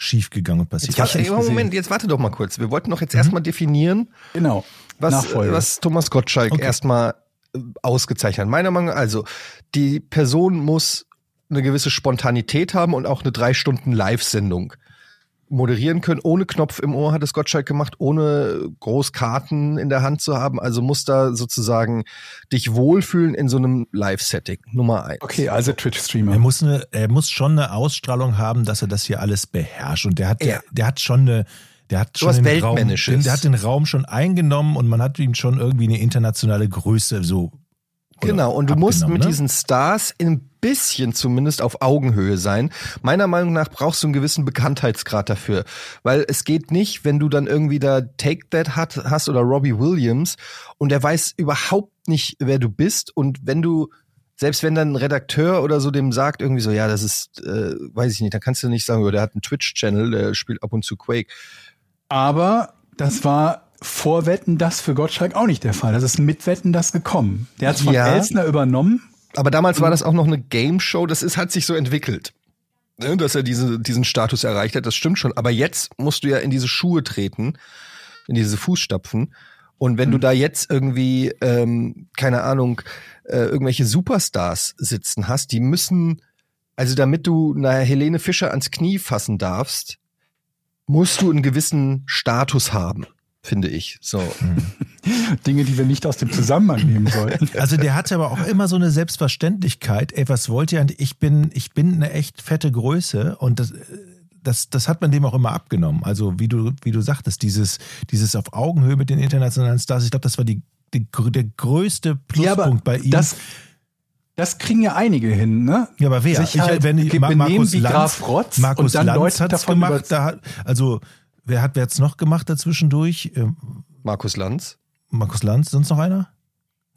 schiefgegangen und passiert? Jetzt warte, nicht Moment, jetzt warte doch mal kurz. Wir wollten doch jetzt erstmal definieren, Genau. was, Nachfolge. was Thomas Gottschalk Okay. erstmal äh, ausgezeichnet hat. Meiner Meinung nach, also, die Person muss eine gewisse Spontanität haben und auch eine drei Stunden Live-Sendung moderieren können, ohne Knopf im Ohr hat es Gottschalk gemacht, ohne groß Karten in der Hand zu haben. Also muss da sozusagen dich wohlfühlen in so einem Live-Setting. Nummer eins. Okay, also Twitch-Streamer. Er muss, eine, er muss schon eine Ausstrahlung haben, dass er das hier alles beherrscht. Und der hat, Ja. der, der hat schon eine, der hat schon den Raum, der hat den Raum schon eingenommen und man hat ihm schon irgendwie eine internationale Größe so. Genau, und du musst mit ne? diesen Stars ein bisschen zumindest auf Augenhöhe sein. Meiner Meinung nach brauchst du einen gewissen Bekanntheitsgrad dafür. Weil es geht nicht, wenn du dann irgendwie da Take That hat, hast oder Robbie Williams und der weiß überhaupt nicht, wer du bist. Und wenn du, selbst wenn dann ein Redakteur oder so dem sagt, irgendwie so, ja, das ist, äh, weiß ich nicht, dann kannst du nicht sagen, oh, der hat einen Twitch-Channel, der spielt ab und zu Quake. Aber das war vor Wetten das für Gottschalk auch nicht der Fall. Das ist mit Wetten das gekommen. Der hat es von Ja. Elsner übernommen. Aber damals war das auch noch eine Game Show, das ist, hat sich so entwickelt. Ne, Dass er diese, diesen Status erreicht hat, das stimmt schon. Aber jetzt musst du ja in diese Schuhe treten, in diese Fußstapfen. Und wenn du da jetzt irgendwie, ähm, keine Ahnung, äh, irgendwelche Superstars sitzen hast, die müssen, also damit du einer Helene Fischer ans Knie fassen darfst, musst du einen gewissen Status haben, finde ich. So. Dinge, die wir nicht aus dem Zusammenhang nehmen sollten. Also der hatte aber auch immer so eine Selbstverständlichkeit. Ey, was wollt ihr? Ich bin, ich bin eine echt fette Größe und das, das, das hat man dem auch immer abgenommen. Also wie du, wie du sagtest, dieses, dieses auf Augenhöhe mit den internationalen Stars. Ich glaube, das war die, die, der größte Pluspunkt bei ihm. das, das kriegen ja einige hin, ne? ja, aber wer? Sich halt wenn Ma- benehmen Markus Lanz, Graf Rotz Markus und dann Lanz Leute hat's davon gemacht. Da hat, also wer hat wer hat's noch gemacht dazwischendurch? Ähm, Markus Lanz, Markus Lanz, sonst noch einer?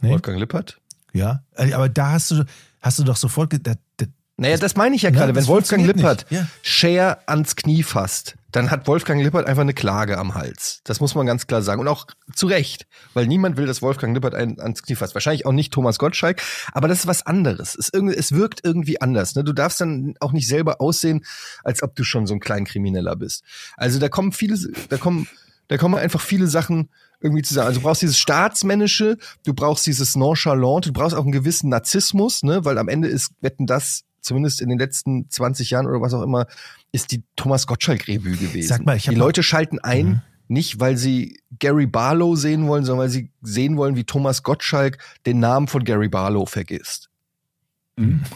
Nee? Wolfgang Lippert. Ja, Äh, aber da hast du, hast du doch sofort, da, da, Naja, das meine ich ja gerade. Wenn Wolfgang Lippert ja. Cher ans Knie fasst, dann hat Wolfgang Lippert einfach eine Klage am Hals. Das muss man ganz klar sagen. Und auch zu Recht. Weil niemand will, dass Wolfgang Lippert einen ans Knie fasst. Wahrscheinlich auch nicht Thomas Gottschalk. Aber das ist was anderes. Es, irgendwie, es wirkt irgendwie anders. Ne? Du darfst dann auch nicht selber aussehen, als ob du schon so ein Kleinkrimineller bist. Also da kommen viele, da kommen, da kommen einfach viele Sachen irgendwie zusammen. Also du brauchst dieses Staatsmännische, du brauchst dieses Nonchalant, du brauchst auch einen gewissen Narzissmus, ne? weil am Ende ist, wetten das, zumindest in den letzten 20 Jahren oder was auch immer, ist die Thomas Gottschalk-Revue gewesen. Sag mal, ich hab die Leute schalten ein, Mhm. nicht weil sie Gary Barlow sehen wollen, sondern weil sie sehen wollen, wie Thomas Gottschalk den Namen von Gary Barlow vergisst.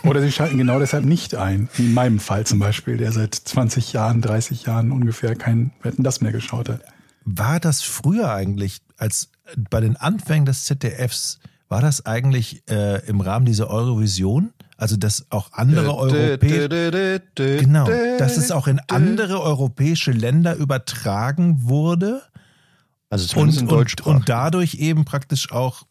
Oder sie schalten genau deshalb nicht ein. Wie in meinem Fall zum Beispiel, der seit 20 Jahren, 30 Jahren ungefähr kein Wetten das mehr geschaut hat. war das früher eigentlich, als bei den Anfängen des ZDFs, war das eigentlich äh, im Rahmen dieser Eurovision? Also, dass auch andere Europäer, genau, dass es auch in andere europäische Länder übertragen wurde also und, in und, und dadurch eben praktisch auch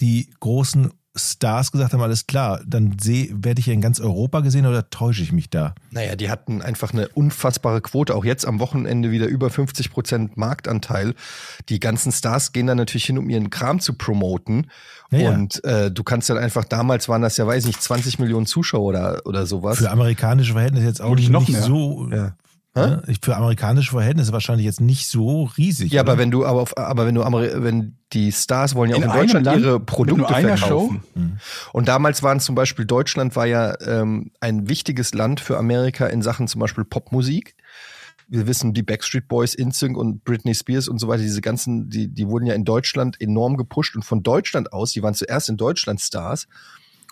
die großen Stars gesagt haben, alles klar, dann seh, werde ich ja in ganz Europa gesehen oder täusche ich mich da? Naja, die hatten einfach eine unfassbare Quote. Auch jetzt am Wochenende wieder über 50 Prozent Marktanteil. Die ganzen Stars gehen dann natürlich hin, um ihren Kram zu promoten. Ja, ja. Und äh, du kannst dann einfach, damals waren das ja, weiß nicht, 20 Millionen Zuschauer oder, oder sowas. Für amerikanische Verhältnisse jetzt auch nicht, noch mehr. so. Ja. Ne? Für amerikanische Verhältnisse wahrscheinlich jetzt nicht so riesig. ja, oder? aber wenn du, aber, auf, aber wenn du, Ameri- wenn die Stars wollen ja auch In Deutschland Land ihre Produkte verkaufen. Show? Mhm. Und damals waren zum Beispiel Deutschland war ja ähm, ein wichtiges Land für Amerika in Sachen zum Beispiel Popmusik. Wir wissen, die Backstreet Boys, InSync und Britney Spears und so weiter, diese ganzen, die, die wurden ja in Deutschland enorm gepusht und von Deutschland aus, die waren zuerst in Deutschland Stars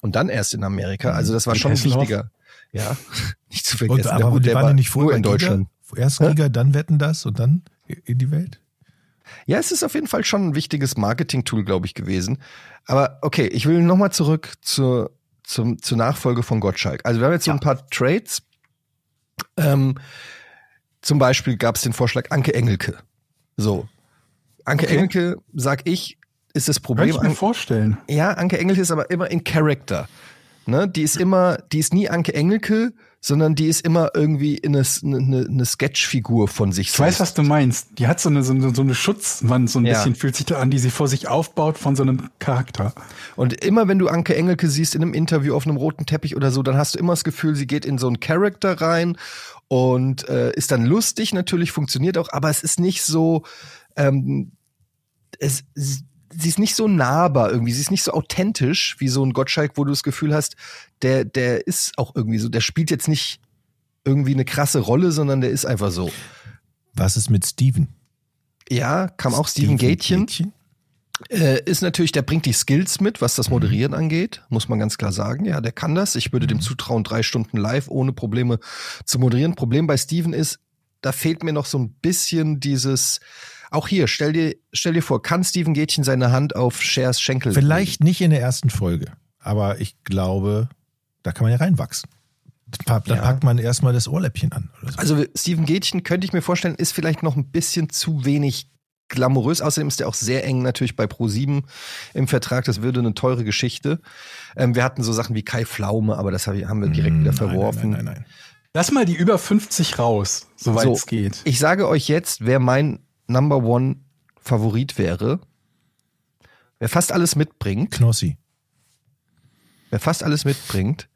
und dann erst in Amerika. Also das war Und schon ein wichtiger. Ja, nicht zu Und, vergessen. aber Ja, gut, der waren war ja nicht vorher in bei Giga? Deutschland. Erst? Giga, dann wetten das und dann in die Welt. Ja, es ist auf jeden Fall schon ein wichtiges Marketing-Tool, glaube ich, gewesen. Aber okay, ich will nochmal zurück zur, zum, zur Nachfolge von Gottschalk. Also wir haben jetzt so ein paar Trades. Ähm, zum Beispiel gab es den Vorschlag Anke Engelke. So. Anke Okay. Engelke, sag ich, ist das Kann Problem. ich mir An- vorstellen. ja, Anke Engelke ist aber immer in Character. Ne? Die ist immer, die ist nie Anke Engelke, sondern die ist immer irgendwie in eine, eine, eine Sketchfigur von sich Ich weiß, was du meinst. Die hat so eine, so eine, so eine Schutzwand, so ein Ja. bisschen fühlt sich da an, die sie vor sich aufbaut von so einem Charakter. Und immer wenn du Anke Engelke siehst in einem Interview auf einem roten Teppich oder so, dann hast du immer das Gefühl, sie geht in so einen Charakter rein und äh, ist dann lustig, natürlich funktioniert auch, aber es ist nicht so, ähm, es, sie ist nicht so nahbar irgendwie, sie ist nicht so authentisch wie so ein Gottschalk, wo du das Gefühl hast, der, der ist auch irgendwie so, der spielt jetzt nicht irgendwie eine krasse Rolle, sondern der ist einfach so. Was ist mit Steven? Ja, kam auch Steven Gätchen. Äh, ist natürlich, der bringt die Skills mit, was das Moderieren angeht, muss man ganz klar sagen. Ja, der kann das. Ich würde dem zutrauen, drei Stunden live ohne Probleme zu moderieren. Problem bei Steven ist, da fehlt mir noch so ein bisschen dieses, auch hier, stell dir, stell dir vor, kann Steven Gätchen seine Hand auf Shers Schenkel legen? Vielleicht nicht in der ersten Folge, aber ich glaube, da kann man ja reinwachsen. Da da Ja. packt man erstmal das Ohrläppchen an. Oder so. Also Steven Gätchen könnte ich mir vorstellen, ist vielleicht noch ein bisschen zu wenig glamourös. Außerdem ist er auch sehr eng natürlich bei Pro7 im Vertrag. Das würde eine teure Geschichte. Ähm, wir hatten so Sachen wie Kai Pflaume, aber das haben wir direkt wieder Nein, verworfen. Nein, nein, nein, nein. Lass mal die über 50 raus, soweit So. es geht. Ich sage euch jetzt, wer mein Number One Favorit wäre, wer fast alles mitbringt, Knossi. wer fast alles mitbringt,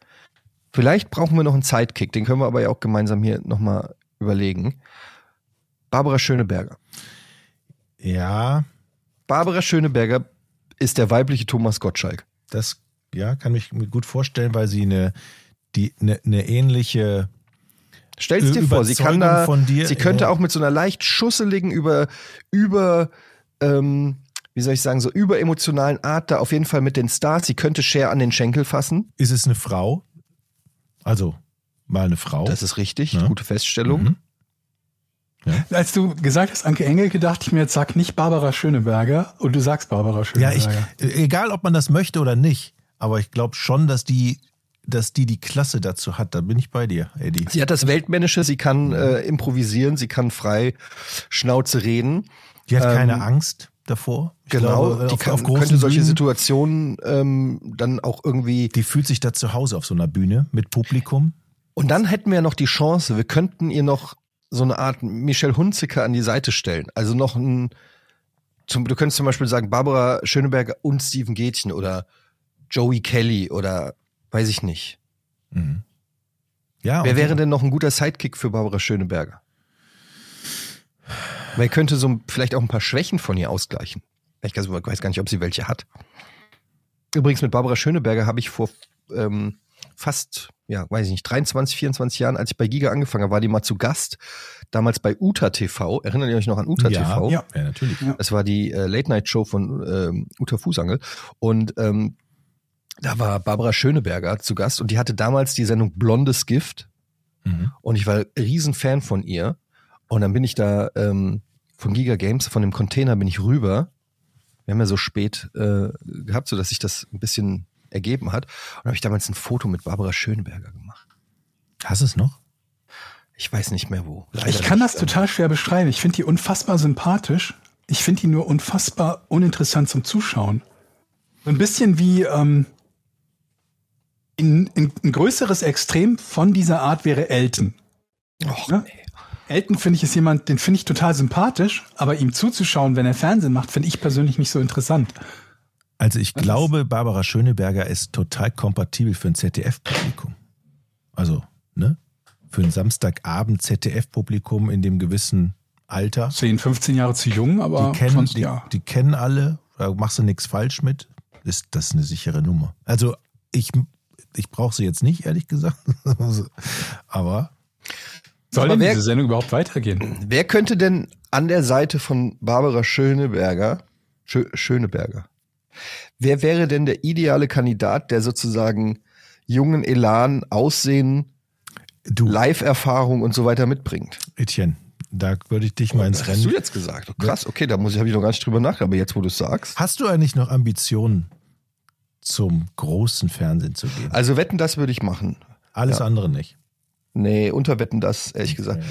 vielleicht brauchen wir noch einen Sidekick, den können wir aber ja auch gemeinsam hier nochmal überlegen. Barbara Schöneberger. Ja, Barbara Schöneberger ist der weibliche Thomas Gottschalk. das ja, kann ich mir gut vorstellen, weil sie eine, die, eine, eine ähnliche Stell's dir vor, sie kann da, von dir, sie könnte ja. auch mit so einer leicht schusseligen, über, über, ähm, wie soll ich sagen, so überemotionalen Art da auf jeden Fall mit den Stars. Sie könnte Cher an den Schenkel fassen. Ist es eine Frau? Also, mal eine Frau. Das ist richtig, Ja. gute Feststellung. Mhm. Als du gesagt hast, Anke Engelke, dachte ich mir, jetzt sag nicht Barbara Schöneberger und du sagst Barbara ja, Schöneberger. ich, egal ob man das möchte oder nicht, aber ich glaube schon, dass die, dass die die Klasse dazu hat. Da bin ich bei dir, Eddie. Sie hat das Weltmännische, sie kann äh, improvisieren, sie kann frei Schnauze reden. Die hat keine Ähm, Angst davor. Ich Genau, glaube, die auf, kann, auf könnte solche Bühnen, Situationen ähm, dann auch irgendwie. Die fühlt sich da zu Hause auf so einer Bühne mit Publikum. Und dann hätten wir ja noch die Chance, wir könnten ihr noch so eine Art Michelle Hunziker an die Seite stellen. Also noch ein, zum, du könntest zum Beispiel sagen, Barbara Schöneberger und Steven Gätchen oder Joey Kelly oder weiß ich nicht. Mhm. Ja, Wer wäre denn noch ein guter Sidekick für Barbara Schöneberger? Wer könnte so vielleicht auch ein paar Schwächen von ihr ausgleichen? Ich weiß gar nicht, ob sie welche hat. Übrigens mit Barbara Schöneberger habe ich vor ähm, fast, ja, weiß ich nicht, 23, 24 Jahren, als ich bei Giga angefangen habe, war die mal zu Gast. Damals bei Uta TV. Erinnert ihr euch noch an Uta ja, TV? ja, ja, natürlich. Ja. Das war die äh, Late-Night-Show von ähm, Uta Fußangel. Und ähm, da war Barbara Schöneberger zu Gast und die hatte damals die Sendung Blondes Gift. Mhm. Und ich war Riesenfan von ihr. Und dann bin ich da ähm, von Giga Games, von dem Container bin ich rüber. Wir haben ja so spät äh, gehabt, so dass sich das ein bisschen ergeben hat. Und habe ich damals ein Foto mit Barbara Schöneberger gemacht. Hast du es noch? Ich weiß nicht mehr wo. Leider Ich kann nicht. das total schwer beschreiben. Ich finde die unfassbar sympathisch. Ich finde die nur unfassbar uninteressant zum Zuschauen. So ein bisschen wie ähm, in, in, ein größeres Extrem von dieser Art wäre Elton. Och, Ja? nee. Elton finde ich ist jemand, den finde ich total sympathisch, aber ihm zuzuschauen, wenn er Fernsehen macht, finde ich persönlich nicht so interessant. Also ich glaube, Barbara Schöneberger ist total kompatibel für ein ZDF-Publikum. Also, ne? Für ein Samstagabend ZDF-Publikum in dem gewissen Alter. 10, 15 Jahre zu jung, aber Die kennen, sonst die, ja. die kennen alle, da machst du nichts falsch mit. Ist das eine sichere Nummer. Also ich, ich brauche sie jetzt nicht, ehrlich gesagt. Aber Soll Aber denn wer- diese Sendung überhaupt weitergehen? Wer könnte denn an der Seite von Barbara Schöneberger, Schö Schöneberger, wer wäre denn der ideale Kandidat, der sozusagen jungen Elan, Aussehen, Live-Erfahrung und so weiter mitbringt. Etienne, da würde ich dich mal ins Das hast du Rennen. jetzt gesagt. Oh, krass, okay, da muss ich, habe ich noch gar nicht drüber nachgedacht, aber jetzt, wo du es sagst. Hast du eigentlich noch Ambitionen, zum großen Fernsehen zu gehen? Also wetten, das würde ich machen. Alles ja. andere nicht. Nee, unterwetten das, ehrlich gesagt.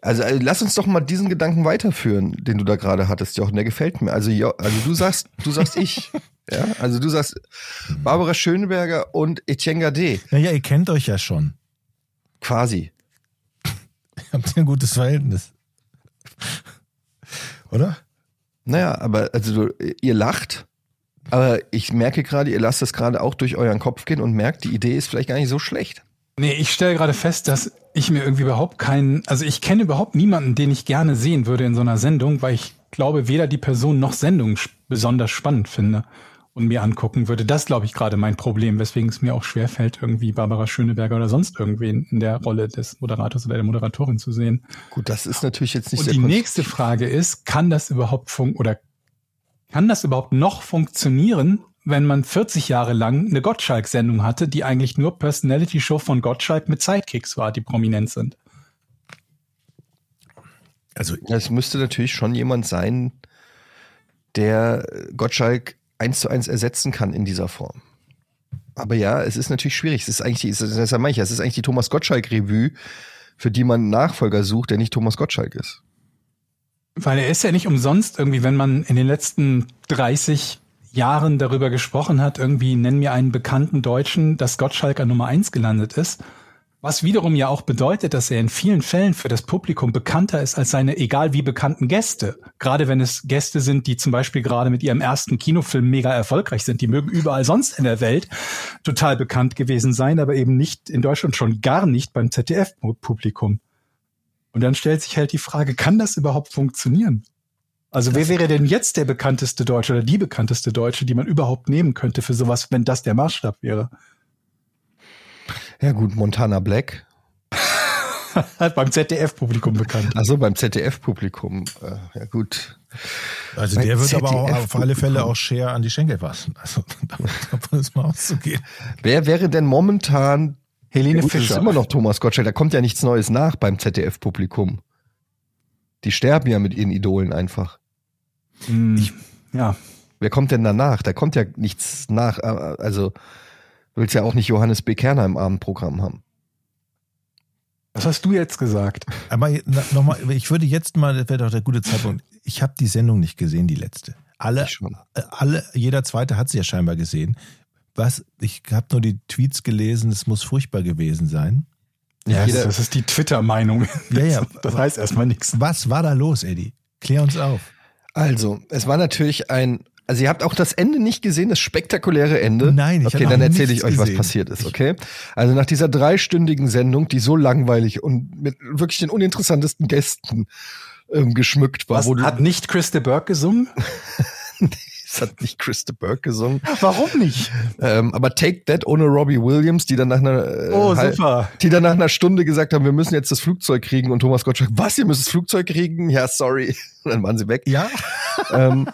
Also äh, lass uns doch mal diesen Gedanken weiterführen, den du da gerade hattest, Jochen. Der gefällt mir. Also, jo, also du sagst, du sagst ich. Ja, also du sagst Barbara Schöneberger und Etienne Gade. Naja, ihr kennt euch ja schon. Quasi. Ihr habt ein gutes Verhältnis. Oder? Naja, aber also du, ihr lacht, aber ich merke gerade, ihr lasst das gerade auch durch euren Kopf gehen und merkt, die Idee ist vielleicht gar nicht so schlecht. Nee, ich stelle gerade fest, dass ich mir irgendwie überhaupt keinen, also ich kenne überhaupt niemanden, den ich gerne sehen würde in so einer Sendung, weil ich glaube, weder die Person noch Sendung besonders spannend finde und mir angucken würde. Das glaube ich gerade mein Problem, weswegen es mir auch schwerfällt, irgendwie Barbara Schöneberger oder sonst irgendwen in der Rolle des Moderators oder der Moderatorin zu sehen. Gut, das ist natürlich jetzt nicht Und die nächste Frage ist, kann das überhaupt fun oder kann das überhaupt noch funktionieren, wenn man 40 Jahre lang eine Gottschalk-Sendung hatte, die eigentlich nur Personality-Show von Gottschalk mit Sidekicks war, die prominent sind? Also, Es müsste natürlich schon jemand sein, der Gottschalk eins zu eins ersetzen kann in dieser Form. Aber ja, es ist natürlich schwierig. Es ist eigentlich, ist, deshalb meine ich, es ist eigentlich die Thomas Gottschalk-Revue, für die man einen Nachfolger sucht, der nicht Thomas Gottschalk ist. Weil er ist ja nicht umsonst irgendwie, wenn man in den letzten 30 Jahren darüber gesprochen hat, irgendwie nenn mir einen bekannten Deutschen, dass Gottschalk an Nummer eins gelandet ist. Was wiederum ja auch bedeutet, dass er in vielen Fällen für das Publikum bekannter ist als seine egal wie bekannten Gäste. Gerade wenn es Gäste sind, die zum Beispiel gerade mit ihrem ersten Kinofilm mega erfolgreich sind. Die mögen überall sonst in der Welt total bekannt gewesen sein, aber eben nicht in Deutschland schon gar nicht beim ZDF-Publikum. Und dann stellt sich halt die Frage, kann das überhaupt funktionieren? Also wer wäre denn jetzt der bekannteste Deutsche oder die bekannteste Deutsche, die man überhaupt nehmen könnte für sowas, wenn das der Maßstab wäre? Ja gut, Montana Black. Beim ZDF-Publikum bekannt. Also beim ZDF-Publikum. Äh, ja gut. also der wird aber auch auf alle Fälle auch Share an die Schenkel passen. Also davon ist mal auszugehen. Wer wäre denn momentan Helene Ja, gut, Das Fischer. ist immer noch Thomas Gottschalk. Da kommt ja nichts Neues nach beim ZDF-Publikum. Die sterben ja mit ihren Idolen einfach. Hm, ja. Wer kommt denn danach? Da kommt ja nichts nach. Äh, Also, du willst ja auch nicht Johannes B. Kerner im Abendprogramm haben. Was hast du jetzt gesagt? Aber nochmal, ich würde jetzt mal, das wäre doch der gute Zeitpunkt. Ich habe die Sendung nicht gesehen, die letzte. Alle, Ich schon. äh, alle, jeder zweite hat sie ja scheinbar gesehen. Was, ich habe nur die Tweets gelesen, es muss furchtbar gewesen sein. Ja, Jeder- das ist die Twitter-Meinung. Ja, ja. Das heißt erstmal nichts. Was war da los, Eddie? Klär uns auf. Also, es war natürlich ein. Also ihr habt auch das Ende nicht gesehen, das spektakuläre Ende. Nein, ich Okay, dann erzähle ich euch, was gesehen. passiert ist, okay? Also nach dieser dreistündigen Sendung, die so langweilig und mit wirklich den uninteressantesten Gästen ähm, geschmückt war, Was, wo du, hat nicht Chris de Burgh gesungen? es hat nicht Chris de Burgh gesungen, Warum nicht? ähm, aber Take That ohne Robbie Williams, die dann nach einer äh, Oh, super. die dann nach einer Stunde gesagt haben, wir müssen jetzt das Flugzeug kriegen und Thomas Gottschalk, was, ihr müsst das Flugzeug kriegen? Ja, sorry. Und dann waren sie weg. Ja? ähm,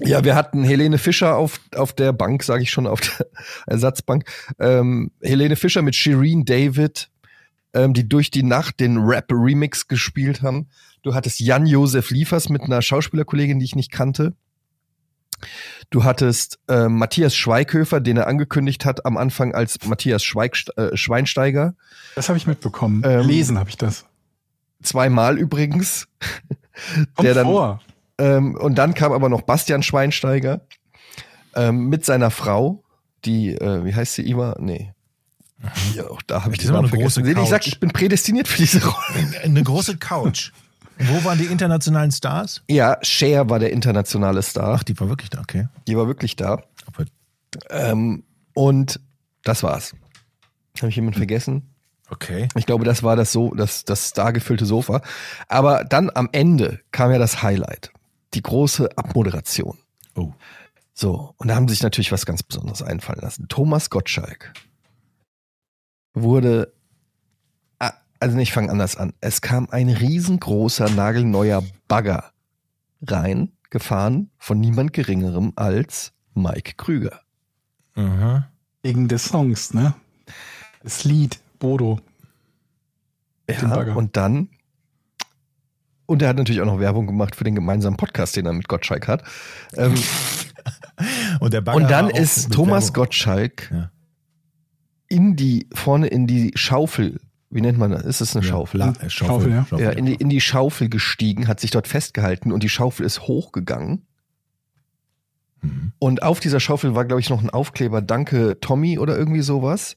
ja, wir hatten Helene Fischer auf, auf der Bank, sage ich schon, auf der Ersatzbank. Ähm, Helene Fischer mit Shireen David, ähm, die durch die Nacht den Rap-Remix gespielt haben. Du hattest Jan-Josef Liefers mit einer Schauspielerkollegin, die ich nicht kannte. Du hattest äh, Matthias Schweighöfer, den er angekündigt hat am Anfang als Matthias Schweig, äh, Schweinsteiger. Das habe ich mitbekommen. Ähm, Lesen habe ich das. Zweimal übrigens. Kommt der dann- vor. Ähm, und dann kam aber noch Bastian Schweinsteiger ähm, mit seiner Frau, die, äh, wie heißt sie, Iva? Nee. Ja, auch da habe ich Das große vergessen. Ich sag, Couch. ich bin prädestiniert für diese Rolle. Eine große Couch. Wo waren die internationalen Stars? Ja, Cher war der internationale Star. Ach, die war wirklich da, okay. Die war wirklich da. Ähm, und das war's. Habe ich jemand vergessen? okay. Ich glaube, das war das so, das, das stargefüllte Sofa. Aber dann am Ende kam ja das Highlight. Die große Abmoderation. Oh. So, und da haben sie sich natürlich was ganz Besonderes einfallen lassen. Thomas Gottschalk wurde, also ich fange anders an. Es kam ein riesengroßer, nagelneuer Bagger rein, gefahren von niemand Geringerem als Mike Krüger. Aha. Wegen des Songs, ne? Das Lied, Bodo. Ja, Bagger. und dann. Und er hat natürlich auch noch Werbung gemacht für den gemeinsamen Podcast, den er mit Gottschalk hat. Ähm, Und, der Bagger und dann ist Thomas Werbung. Gottschalk Ja. in die, vorne in die Schaufel, wie nennt man das? Ist es eine Ja, Schaufel? La- Schaufel, Schaufel, ja. ja, in die, in die Schaufel gestiegen, hat sich dort festgehalten und die Schaufel ist hochgegangen. Mhm. Und auf dieser Schaufel war, glaube ich, noch ein Aufkleber, danke Tommy oder irgendwie sowas.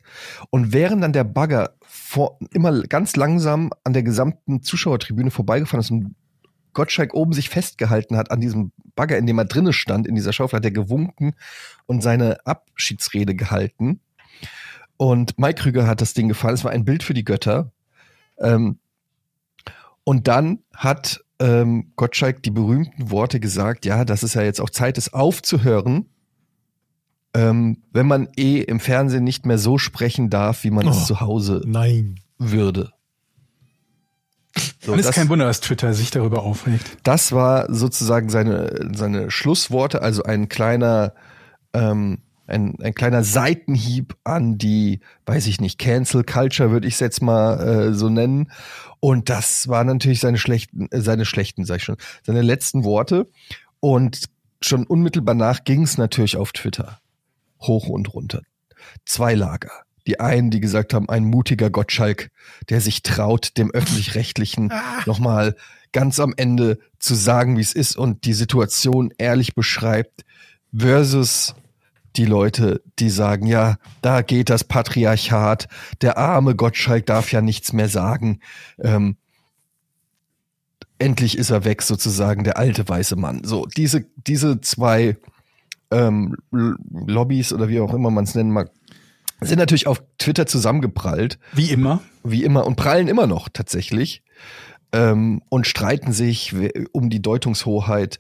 Und während dann der Bagger vor, immer ganz langsam an der gesamten Zuschauertribüne vorbeigefahren ist und Gottschalk oben sich festgehalten hat an diesem Bagger, in dem er drinne stand, in dieser Schaufel, hat er gewunken und seine Abschiedsrede gehalten. Und Mike Krüger hat das Ding gefallen. Es war ein Bild für die Götter. Ähm, und dann hat ähm, Gottschalk die berühmten Worte gesagt, ja, dass es ja jetzt auch Zeit ist, aufzuhören, ähm, wenn man eh im Fernsehen nicht mehr so sprechen darf, wie man Oh. es zu Hause Nein. würde. So, Und es ist das, kein Wunder, dass Twitter sich darüber aufregt. das war sozusagen seine, seine Schlussworte, also ein kleiner, ähm, ein, ein kleiner Seitenhieb an die, weiß ich nicht, Cancel Culture würde ich es jetzt mal äh, so nennen. Und das waren natürlich seine schlechten, äh, seine schlechten, sag ich schon, seine letzten Worte. Und schon unmittelbar nach ging es natürlich auf Twitter. Hoch und runter. Zwei Lager. Die einen, die gesagt haben, ein mutiger Gottschalk, der sich traut, dem öffentlich-rechtlichen nochmal ganz am Ende zu sagen, wie es ist und die Situation ehrlich beschreibt, versus die Leute, die sagen, ja, da geht das Patriarchat, der arme Gottschalk darf ja nichts mehr sagen. Ähm, endlich ist er weg, sozusagen, der alte weiße Mann. So, diese, diese zwei ähm, Lobbys oder wie auch immer man es nennen mag, sind natürlich auf Twitter zusammengeprallt Wie immer. wie immer und prallen immer noch tatsächlich ähm, und streiten sich um die Deutungshoheit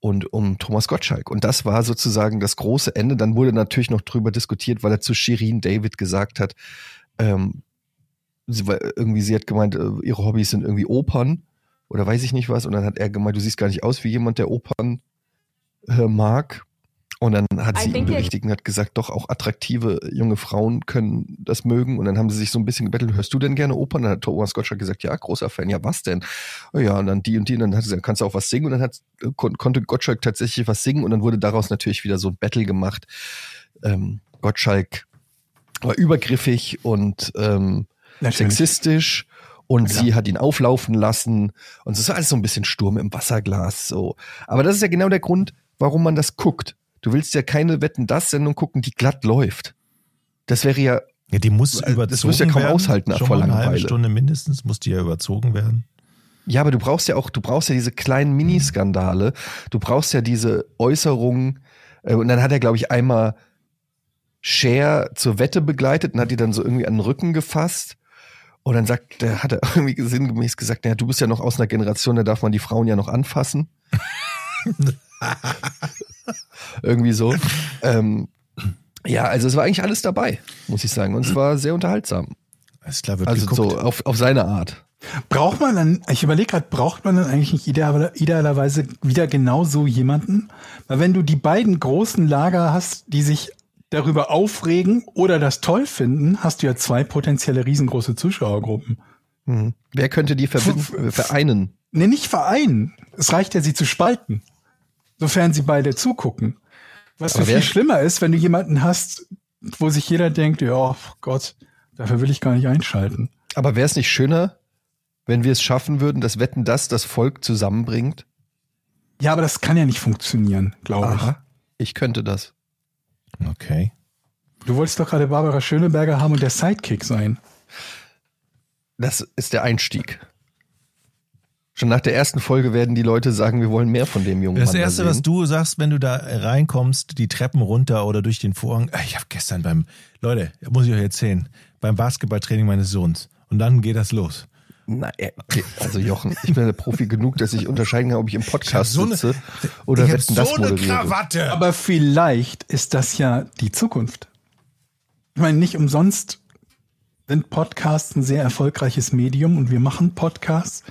und um Thomas Gottschalk. Und das war sozusagen das große Ende. Dann wurde natürlich noch drüber diskutiert, weil er zu Shirin David gesagt hat, ähm, sie, irgendwie sie hat gemeint, äh, ihre Hobbys sind irgendwie Opern oder weiß ich nicht was. Und dann hat er gemeint, du siehst gar nicht aus wie jemand, der Opern äh, mag. Und dann hat I sie ihn berichtigt und hat gesagt, doch auch attraktive junge Frauen können das mögen. Und dann haben sie sich so ein bisschen gebettelt, hörst du denn gerne Opern? Dann hat Thomas Gottschalk gesagt, ja, großer Fan, ja, was denn? Oh ja, und dann die und die, und dann hat sie gesagt, kannst du auch was singen? Und dann hat, kon konnte Gottschalk tatsächlich was singen und dann wurde daraus natürlich wieder so ein Battle gemacht. Ähm, Gottschalk war übergriffig und ähm, Natürlich. sexistisch und Klar. sie hat ihn auflaufen lassen und es ist alles so ein bisschen Sturm im Wasserglas so. Aber das ist ja genau der Grund, warum man das guckt. Du willst ja keine Wetten das Sendung gucken, die glatt läuft. Das wäre ja Ja, die muss Das überzogen wirst du ja kaum werden. aushalten Schon vor mal eine halbe Langeweile. Stunde mindestens muss die ja überzogen werden. Ja, aber du brauchst ja auch, du brauchst ja diese kleinen Miniskandale. Du brauchst ja diese Äußerungen. Äh, und dann hat er, glaube ich, einmal Cher zur Wette begleitet und hat die dann so irgendwie an den Rücken gefasst. Und dann sagt, der hat er irgendwie sinngemäß gesagt, naja, du bist ja noch aus einer Generation, da darf man die Frauen ja noch anfassen. irgendwie so. Ähm, ja, also es war eigentlich alles dabei, muss ich sagen. Und es war sehr unterhaltsam. Alles klar, wird Also geguckt. so auf, auf seine Art. Braucht man dann, ich überlege gerade, braucht man dann eigentlich nicht ideal, idealerweise wieder genau so jemanden? Weil wenn du die beiden großen Lager hast, die sich darüber aufregen oder das toll finden, hast du ja zwei potenzielle riesengroße Zuschauergruppen. Mhm. Wer könnte die verbinden, äh, vereinen? Ne, nicht vereinen. Es reicht ja, sie zu spalten. Sofern sie beide zugucken. Was Aber viel schlimmer ist, wenn du jemanden hast, wo sich jeder denkt, ja, oh Gott, dafür will ich gar nicht einschalten. Aber wäre es nicht schöner, wenn wir es schaffen würden, dass Wetten das das Volk zusammenbringt? Ja, aber das kann ja nicht funktionieren, glaube ich. Aha, ich könnte das. Okay. Du wolltest doch gerade Barbara Schöneberger haben und der Sidekick sein. Das ist der Einstieg. Schon nach der ersten Folge werden die Leute sagen, wir wollen mehr von dem jungen Das Mann. da Erste, was sehen. du sagst, wenn du da reinkommst, die Treppen runter oder durch den Vorhang. Äh, Ich habe gestern beim, Leute, muss ich euch erzählen, beim Basketballtraining meines Sohns. Und dann geht das los. Na, äh, okay, also Jochen, ich bin der Profi genug, dass ich unterscheiden kann, ob ich im Podcast so eine- sitze oder ich Wetten das so eine moderiere. Krawatte. Aber vielleicht ist das ja die Zukunft. Ich meine, nicht umsonst sind Podcasts ein sehr erfolgreiches Medium und wir machen Podcasts.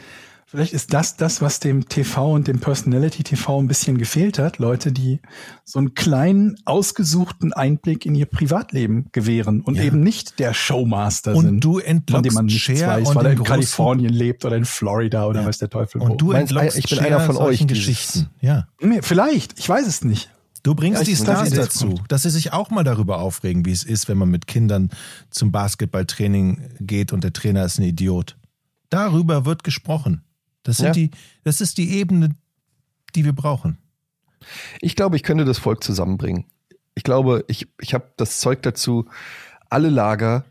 Vielleicht ist das das, was dem TV und dem Personality TV ein bisschen gefehlt hat. Leute, die so einen kleinen, ausgesuchten Einblick in ihr Privatleben gewähren und Ja. eben nicht der Showmaster Und sind. du von dem entlockst man nichts Cher weiß, und weil er in großen- Kalifornien lebt oder in Florida oder Ja. weiß der Teufel wo. Und du Meinst, entlockst ich bin Cher einer von solchen euch, Geschichten. Ja. Nee, Vielleicht, ich weiß es nicht. Du bringst Ja, die Stars dazu, Punkt. dass sie sich auch mal darüber aufregen, wie es ist, wenn man mit Kindern zum Basketballtraining geht und der Trainer ist ein Idiot. Darüber wird gesprochen. Das, sind Ja. die, das ist die Ebene, die wir brauchen. Ich glaube, ich könnte das Volk zusammenbringen. Ich glaube, ich, ich habe das Zeug dazu, alle Lager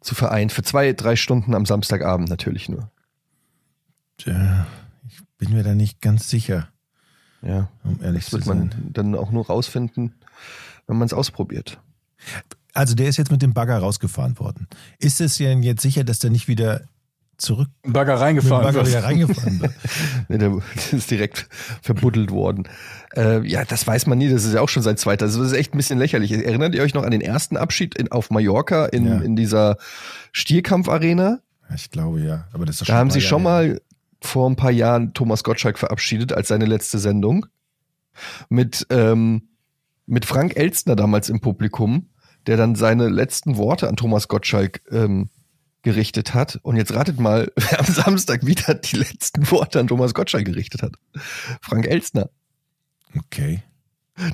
zu vereinen. Für zwei, drei Stunden am Samstagabend natürlich nur. Tja, ich bin mir da nicht ganz sicher, Ja. um ehrlich Das zu wird sein. man dann auch nur rausfinden, wenn man es ausprobiert. Also der ist jetzt mit dem Bagger rausgefahren worden. Ist es denn jetzt sicher, dass der nicht wieder zurück Bagger reingefahren Bagger wieder reingefahren? Nee, der ist direkt verbuddelt worden. Äh, ja, das weiß man nie. Das ist ja auch schon sein zweiter. Also das ist echt ein bisschen lächerlich. Erinnert ihr euch noch an den ersten Abschied in, auf Mallorca in, Ja. in dieser Stierkampfarena? Ja, ich glaube ja. Aber das ist Da haben sie schon mal vor ein paar Jahren Thomas Gottschalk verabschiedet als seine letzte Sendung. Mit, ähm, mit Frank Elstner damals im Publikum, der dann seine letzten Worte an Thomas Gottschalk ähm, gerichtet hat. Und jetzt ratet mal, wer am Samstag wieder die letzten Worte an Thomas Gottschalk gerichtet hat. Frank Elstner. Okay.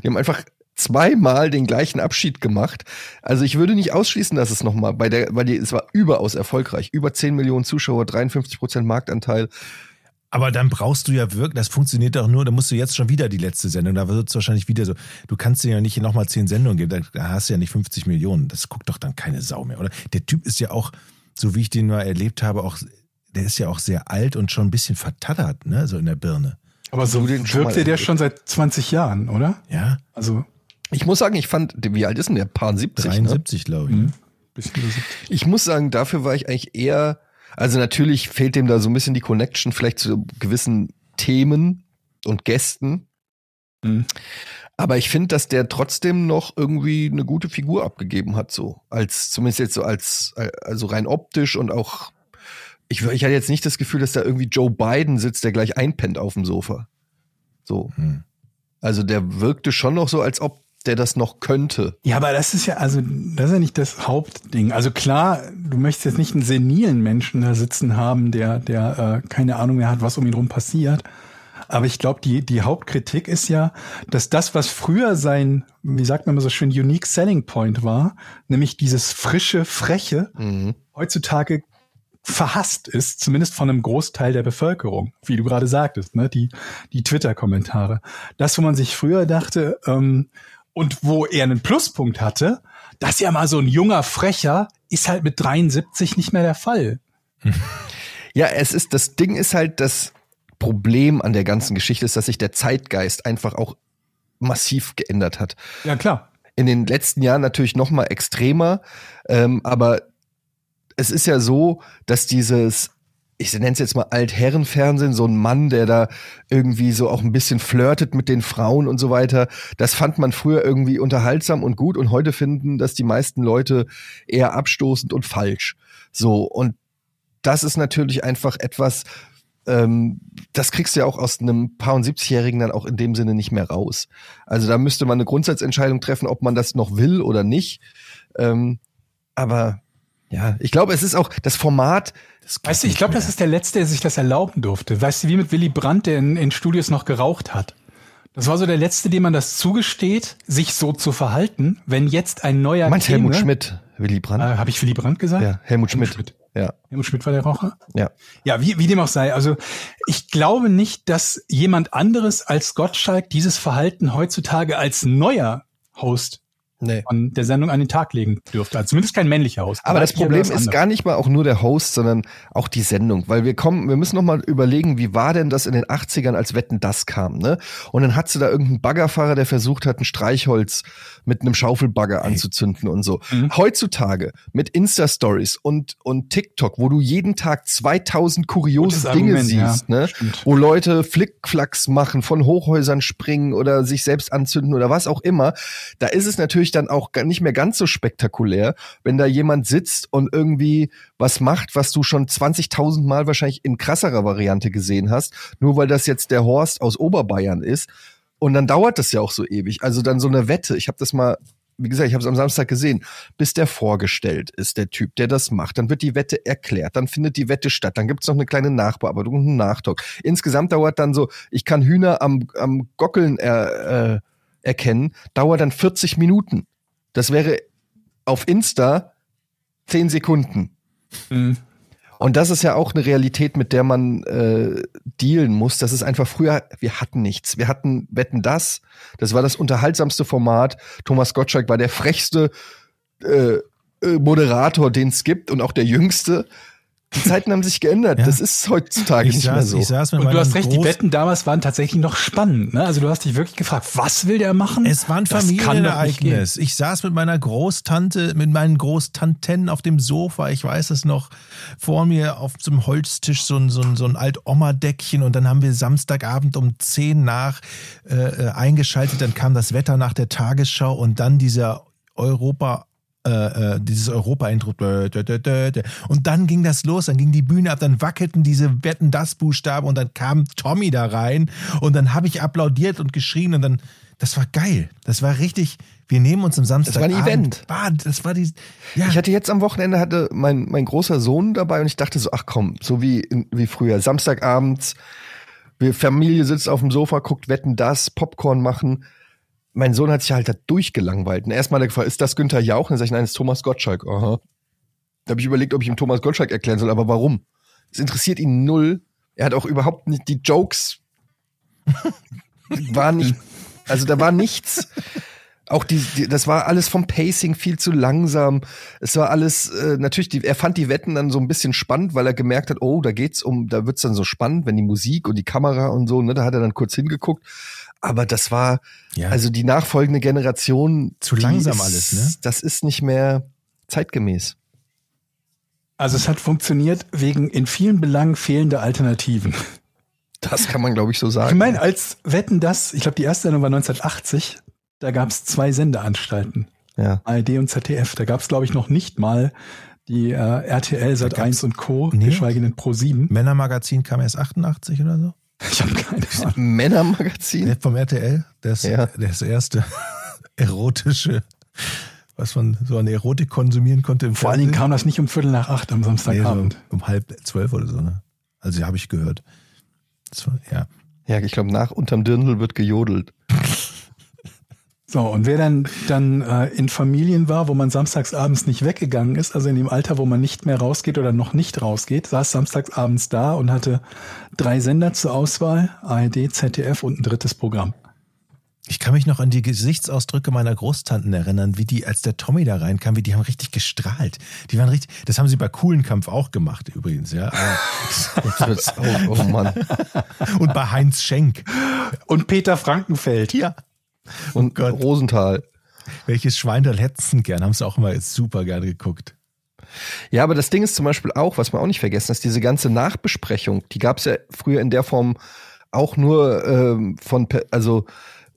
Die haben einfach zweimal den gleichen Abschied gemacht. Also ich würde nicht ausschließen, dass es nochmal bei der, weil die, es war überaus erfolgreich. Über 10 Millionen Zuschauer, 53 Prozent Marktanteil. Aber dann brauchst du ja wirklich, das funktioniert doch nur, da musst du jetzt schon wieder die letzte Sendung, da wird es wahrscheinlich wieder so, du kannst dir ja nicht nochmal zehn Sendungen geben, da hast du ja nicht 50 Millionen, das guckt doch dann keine Sau mehr, oder? Der Typ ist ja auch, so wie ich den mal erlebt habe, auch, der ist ja auch sehr alt und schon ein bisschen vertattert, ne, so in der Birne. Aber so mal der erlebt. schon seit 20 Jahren, oder? Ja, Also Ich muss sagen, ich fand, wie alt ist denn der? Paar 70, ne? 73, glaube ich. Mhm. bisschen über 70. Ich muss sagen, dafür war ich eigentlich eher, also natürlich fehlt dem da so ein bisschen die Connection vielleicht zu gewissen Themen und Gästen. Mhm. Aber ich finde, dass der trotzdem noch irgendwie eine gute Figur abgegeben hat, so. Als, zumindest jetzt so als, also rein optisch und auch, ich, ich hatte jetzt nicht das Gefühl, dass da irgendwie Joe Biden sitzt, der gleich einpennt auf dem Sofa. So. Hm. Also der wirkte schon noch so, als ob der das noch könnte. Ja, aber das ist ja, also, das ist ja nicht das Hauptding. Also klar, du möchtest jetzt nicht einen senilen Menschen da sitzen haben, der, der äh, keine Ahnung mehr hat, was um ihn rum passiert. Aber ich glaube, die, die Hauptkritik ist ja, dass das, was früher sein, wie sagt man immer so schön, Unique Selling Point war, nämlich dieses frische, freche, Mhm. heutzutage verhasst ist, zumindest von einem Großteil der Bevölkerung, wie du gerade sagtest, ne? die, die Twitter-Kommentare. Das, wo man sich früher dachte, ähm, und wo er einen Pluspunkt hatte, dass ja mal so ein junger Frecher ist halt mit 73 nicht mehr der Fall. Ja, es ist, das Ding ist halt, das Problem an der ganzen Geschichte ist, dass sich der Zeitgeist einfach auch massiv geändert hat. Ja, klar. In den letzten Jahren natürlich noch mal extremer, ähm, aber es ist ja so, dass dieses, ich nenne es jetzt mal Altherrenfernsehen, so ein Mann, der da irgendwie so auch ein bisschen flirtet mit den Frauen und so weiter, das fand man früher irgendwie unterhaltsam und gut und heute finden das die meisten Leute eher abstoßend und falsch. So, und das ist natürlich einfach etwas, ähm, das kriegst du ja auch aus einem paar und 70-Jährigen dann auch in dem Sinne nicht mehr raus. Also da müsste man eine Grundsatzentscheidung treffen, ob man das noch will oder nicht. Ähm, aber ja, ich glaube, es ist auch das Format. Das Weißt du, ich glaube, das ist der Letzte, der sich das erlauben durfte. Weißt du, wie mit Willy Brandt, der in, in Studios noch geraucht hat. Das war so der Letzte, dem man das zugesteht, sich so zu verhalten, wenn jetzt ein neuer Meinst. Helmut Schmidt, Willy Äh, Brandt? Habe ich Willy Brandt gesagt? ja, Helmut Schmidt. Schmidt. Ja, Helmut Schmidt war der Raucher? ja. Ja, wie, wie dem auch sei. Also ich glaube nicht, dass jemand anderes als Gottschalk dieses Verhalten heutzutage als neuer Host Nee. von der Sendung an den Tag legen dürfte. Also zumindest kein männlicher Host. Aber das Problem ist gar nicht mal auch nur der Host, sondern auch die Sendung, weil wir kommen, wir müssen noch mal überlegen, wie war denn das in den 80ern, als Wetten das kam, ne? Und dann hattest du da irgendeinen Baggerfahrer, der versucht hat, ein Streichholz mit einem Schaufelbagger anzuzünden und so. Mhm. Heutzutage mit Insta-Stories und, und TikTok, wo du jeden Tag 2000 kuriose Dinge Argument, ja. siehst, ne? Stimmt. Wo Leute Flickflacks machen, von Hochhäusern springen oder sich selbst anzünden oder was auch immer. Da ist es natürlich dann auch nicht mehr ganz so spektakulär, wenn da jemand sitzt und irgendwie was macht, was du schon 20.000 Mal wahrscheinlich in krasserer Variante gesehen hast, nur weil das jetzt der Horst aus Oberbayern ist. Und dann dauert das ja auch so ewig. Also dann so eine Wette. Ich habe das mal wie gesagt, ich habe es am Samstag gesehen, bis der vorgestellt ist, der Typ, der das macht. Dann wird die Wette erklärt, dann findet die Wette statt, dann gibt es noch eine kleine Nachbearbeitung und einen Nachtalk. Insgesamt dauert dann so, ich kann Hühner am, am Gockeln er, äh, erkennen, dauert dann 40 Minuten. Das wäre auf Insta 10 Sekunden. Mhm. Und das ist ja auch eine Realität, mit der man äh, dealen muss. Das ist einfach früher, wir hatten nichts. Wir hatten Wetten das. Das war das unterhaltsamste Format. Thomas Gottschalk war der frechste äh, äh Moderator, den es gibt und auch der jüngste. Die Zeiten haben sich geändert. Ja. Das ist heutzutage ich nicht saß, mehr so. Ich saß mit und du hast recht, die Wetten damals waren tatsächlich noch spannend. Ne? Also du hast dich wirklich gefragt, was will der machen? Es war ein Familienereignis. Ich saß mit meiner Großtante, mit meinen Großtanten auf dem Sofa. Ich weiß es noch. Vor mir auf so einem Holztisch so ein, so ein, so ein Alt-Oma-Deckchen und dann haben wir Samstagabend um 10 nach äh, äh, eingeschaltet. Dann kam das Wetter nach der Tagesschau und dann dieser Europa äh, äh, dieses Europa-Intro. Und dann ging das los, dann ging die Bühne ab, dann wackelten diese Wetten das Buchstaben und dann kam Tommy da rein und dann habe ich applaudiert und geschrien und dann, das war geil. Das war richtig, wir nehmen uns am Samstag. Das war ein Event. War, das war die, ja. Ich hatte jetzt am Wochenende hatte mein, mein großer Sohn dabei und ich dachte so, ach komm, so wie, wie früher, Samstagabends, wir Familie sitzt auf dem Sofa, guckt Wetten das, Popcorn machen mein Sohn hat sich halt da durchgelangweilt. Und erstmal hat er gefragt, ist das Günther Jauch? Und dann sag ich, nein, das ist Thomas Gottschalk. Aha. Da habe ich überlegt, ob ich ihm Thomas Gottschalk erklären soll, aber warum? Es interessiert ihn null. Er hat auch überhaupt nicht die Jokes. war nicht, also da war nichts. Auch die, die, das war alles vom Pacing viel zu langsam. Es war alles, äh, natürlich, die, er fand die Wetten dann so ein bisschen spannend, weil er gemerkt hat, oh, da geht's um, da wird's dann so spannend, wenn die Musik und die Kamera und so, ne, da hat er dann kurz hingeguckt. Aber das war, ja. also die nachfolgende Generation. Zu langsam ist, alles, ne? Das ist nicht mehr zeitgemäß. Also es hat funktioniert wegen in vielen Belangen fehlender Alternativen. Das kann man, glaube ich, so sagen. Ich meine, als Wetten das, ich glaube, die erste Sendung war 1980, da gab es zwei Sendeanstalten. Ja. ARD und ZDF. Da gab es, glaube ich, noch nicht mal die äh, RTL Sat 1 und Co., nee. geschweige denn Pro 7. Männermagazin kam erst 88 oder so? Ich habe keine Ahnung. Männermagazin? Vom RTL. Das, ja. das erste erotische, was man so an Erotik konsumieren konnte im Vor allen Dingen kam das nicht um Viertel nach acht am Samstagabend. Nee, so um halb zwölf oder so, ne? Also habe ich gehört. War, ja. Ja, ich glaube, nach unterm Dirndl wird gejodelt. So, und wer dann, dann äh, in Familien war, wo man samstagsabends nicht weggegangen ist, also in dem Alter, wo man nicht mehr rausgeht oder noch nicht rausgeht, saß samstagsabends da und hatte drei Sender zur Auswahl, ARD, ZDF und ein drittes Programm. Ich kann mich noch an die Gesichtsausdrücke meiner Großtanten erinnern, wie die, als der Tommy da reinkam, wie die haben richtig gestrahlt. Die waren richtig, das haben sie bei Coolen Kampf auch gemacht übrigens, ja. oh, oh Mann. Und bei Heinz Schenk. Und Peter Frankenfeld. Ja. Und oh Rosenthal. Welches Schwein hätten gern? Haben sie auch immer super gerne geguckt. Ja, aber das Ding ist zum Beispiel auch, was man auch nicht vergessen ist, diese ganze Nachbesprechung, die gab es ja früher in der Form auch nur ähm, von, also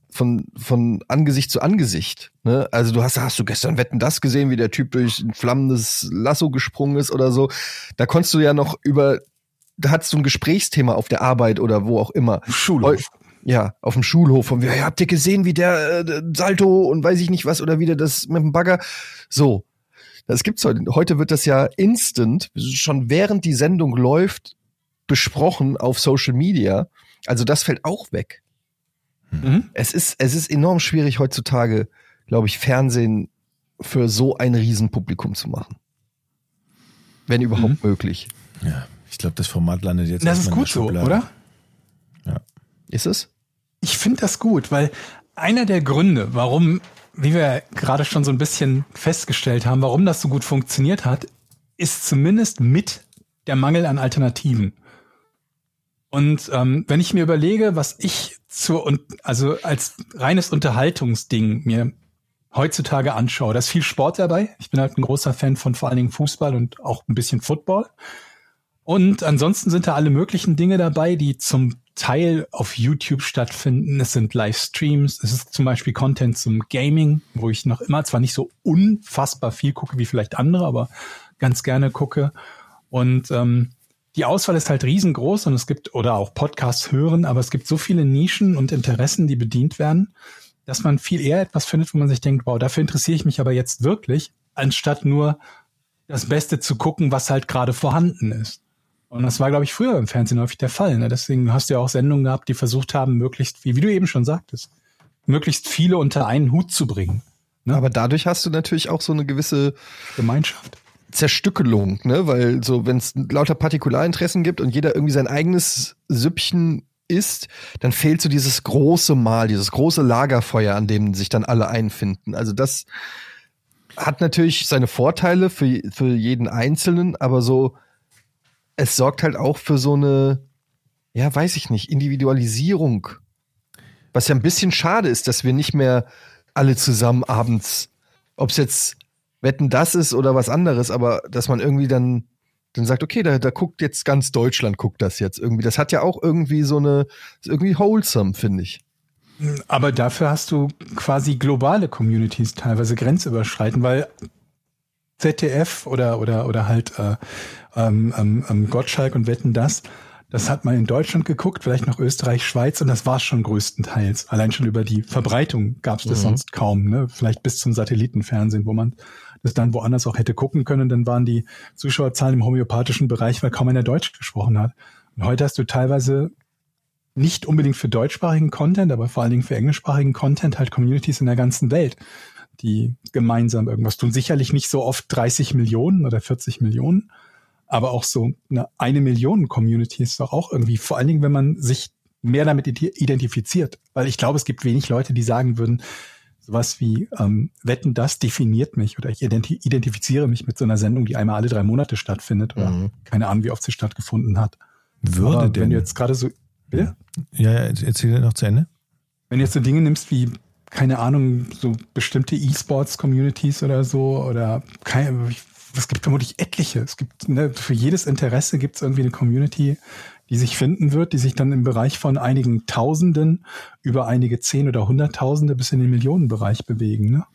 von, von Angesicht zu Angesicht. Ne? Also du hast, hast du gestern Wetten das gesehen, wie der Typ durch ein flammendes Lasso gesprungen ist oder so. Da konntest du ja noch über, da hattest du ein Gesprächsthema auf der Arbeit oder wo auch immer. Schulhof ja, auf dem Schulhof und wir, ja, habt ihr gesehen, wie der äh, Salto und weiß ich nicht was oder wie der das mit dem Bagger. So. Das gibt's heute. Heute wird das ja instant, schon während die Sendung läuft, besprochen auf Social Media. Also das fällt auch weg. Mhm. Es ist, es ist enorm schwierig heutzutage, glaube ich, Fernsehen für so ein Riesenpublikum zu machen. Wenn überhaupt mhm. möglich. Ja, ich glaube, das Format landet jetzt. Das ist gut so, oder? Ja. Ist es? Ich finde das gut, weil einer der Gründe, warum, wie wir gerade schon so ein bisschen festgestellt haben, warum das so gut funktioniert hat, ist zumindest mit der Mangel an Alternativen. Und ähm, wenn ich mir überlege, was ich zur und also als reines Unterhaltungsding mir heutzutage anschaue, da ist viel Sport dabei. Ich bin halt ein großer Fan von vor allen Dingen Fußball und auch ein bisschen Football. Und ansonsten sind da alle möglichen Dinge dabei, die zum Teil auf YouTube stattfinden. Es sind Livestreams, es ist zum Beispiel Content zum Gaming, wo ich noch immer zwar nicht so unfassbar viel gucke wie vielleicht andere, aber ganz gerne gucke. Und ähm, die Auswahl ist halt riesengroß und es gibt, oder auch Podcasts hören, aber es gibt so viele Nischen und Interessen, die bedient werden, dass man viel eher etwas findet, wo man sich denkt, wow, dafür interessiere ich mich aber jetzt wirklich, anstatt nur das Beste zu gucken, was halt gerade vorhanden ist. Und das war, glaube ich, früher im Fernsehen häufig der Fall. Ne? Deswegen hast du ja auch Sendungen gehabt, die versucht haben, möglichst, wie, wie du eben schon sagtest, möglichst viele unter einen Hut zu bringen. Ne? Aber dadurch hast du natürlich auch so eine gewisse Gemeinschaft. Zerstückelung, ne? Weil so, wenn es lauter Partikularinteressen gibt und jeder irgendwie sein eigenes Süppchen isst, dann fehlt so dieses große Mal, dieses große Lagerfeuer, an dem sich dann alle einfinden. Also das hat natürlich seine Vorteile für, für jeden Einzelnen, aber so, es sorgt halt auch für so eine, ja, weiß ich nicht, Individualisierung. Was ja ein bisschen schade ist, dass wir nicht mehr alle zusammen abends, ob es jetzt Wetten das ist oder was anderes, aber dass man irgendwie dann dann sagt, okay, da, da guckt jetzt ganz Deutschland, guckt das jetzt irgendwie. Das hat ja auch irgendwie so eine, irgendwie wholesome, finde ich. Aber dafür hast du quasi globale Communities teilweise grenzüberschreitend, weil ZDF oder oder oder halt äh, ähm, ähm, Gottschalk und Wetten das, das hat man in Deutschland geguckt, vielleicht noch Österreich, Schweiz und das war schon größtenteils. Allein schon über die Verbreitung gab es das mhm. sonst kaum, ne? Vielleicht bis zum Satellitenfernsehen, wo man das dann woanders auch hätte gucken können. Dann waren die Zuschauerzahlen im homöopathischen Bereich, weil kaum einer Deutsch gesprochen hat. Und heute hast du teilweise nicht unbedingt für deutschsprachigen Content, aber vor allen Dingen für englischsprachigen Content halt Communities in der ganzen Welt, die gemeinsam irgendwas tun. Sicherlich nicht so oft 30 Millionen oder 40 Millionen, aber auch so eine, eine Million Community ist doch auch irgendwie, vor allen Dingen, wenn man sich mehr damit identifiziert. Weil ich glaube, es gibt wenig Leute, die sagen würden, sowas wie ähm, Wetten, das definiert mich oder ich identifiziere mich mit so einer Sendung, die einmal alle drei Monate stattfindet oder mhm. keine Ahnung, wie oft sie stattgefunden hat. Würde Aber denn? Wenn du jetzt gerade so, bitte? Ja, ja, erzähl noch zu Ende. Wenn du jetzt so Dinge nimmst wie, keine Ahnung, so bestimmte E-Sports-Communities oder so oder keine, es gibt vermutlich etliche. Es gibt, ne, für jedes Interesse gibt es irgendwie eine Community, die sich finden wird, die sich dann im Bereich von einigen Tausenden über einige Zehn oder Hunderttausende bis in den Millionenbereich bewegen. Ne?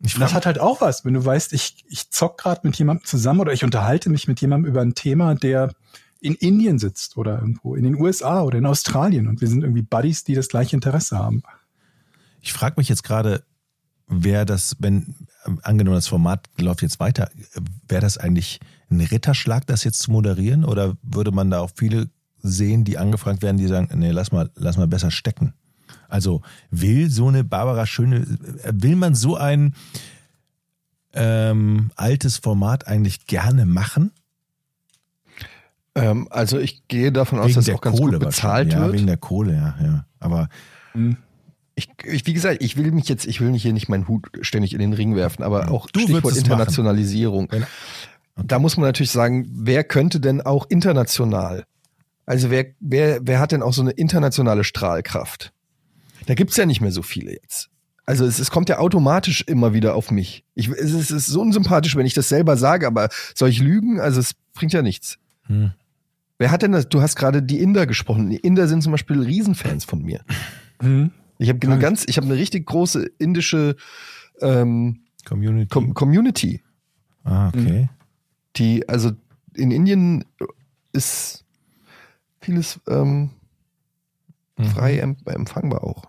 Das hat halt auch was, wenn du weißt, ich, ich zock gerade mit jemandem zusammen oder ich unterhalte mich mit jemandem über ein Thema, der in Indien sitzt oder irgendwo in den USA oder in Australien und wir sind irgendwie Buddies, die das gleiche Interesse haben. Ich frage mich jetzt gerade, wäre das, wenn angenommen das Format läuft jetzt weiter, wäre das eigentlich ein Ritterschlag, das jetzt zu moderieren? Oder würde man da auch viele sehen, die angefragt werden, die sagen, nee, lass mal, lass mal besser stecken? Also will so eine Barbara Schöne, will man so ein ähm, altes Format eigentlich gerne machen? Ähm, also ich gehe davon aus, dass es auch ganz Kohle gut bezahlt wird. Ja, wegen der Kohle, ja, ja. Aber hm. Ich, ich, wie gesagt, ich will mich jetzt, ich will nicht hier nicht meinen Hut ständig in den Ring werfen, aber auch du Stichwort Internationalisierung. Genau. Da muss man natürlich sagen, wer könnte denn auch international? Also wer, wer, wer hat denn auch so eine internationale Strahlkraft? Da gibt's ja nicht mehr so viele jetzt. Also es, es kommt ja automatisch immer wieder auf mich. Ich, es, ist, es ist so unsympathisch, wenn ich das selber sage, aber soll ich lügen? Also es bringt ja nichts. Hm. Wer hat denn das? Du hast gerade die Inder gesprochen. Die Inder sind zum Beispiel Riesenfans von mir. Hm. Ich habe eine ganz, ich habe eine richtig große indische ähm, Community. Com Community. Ah, okay. Die, also in Indien ist vieles ähm, mhm. frei empfangbar auch.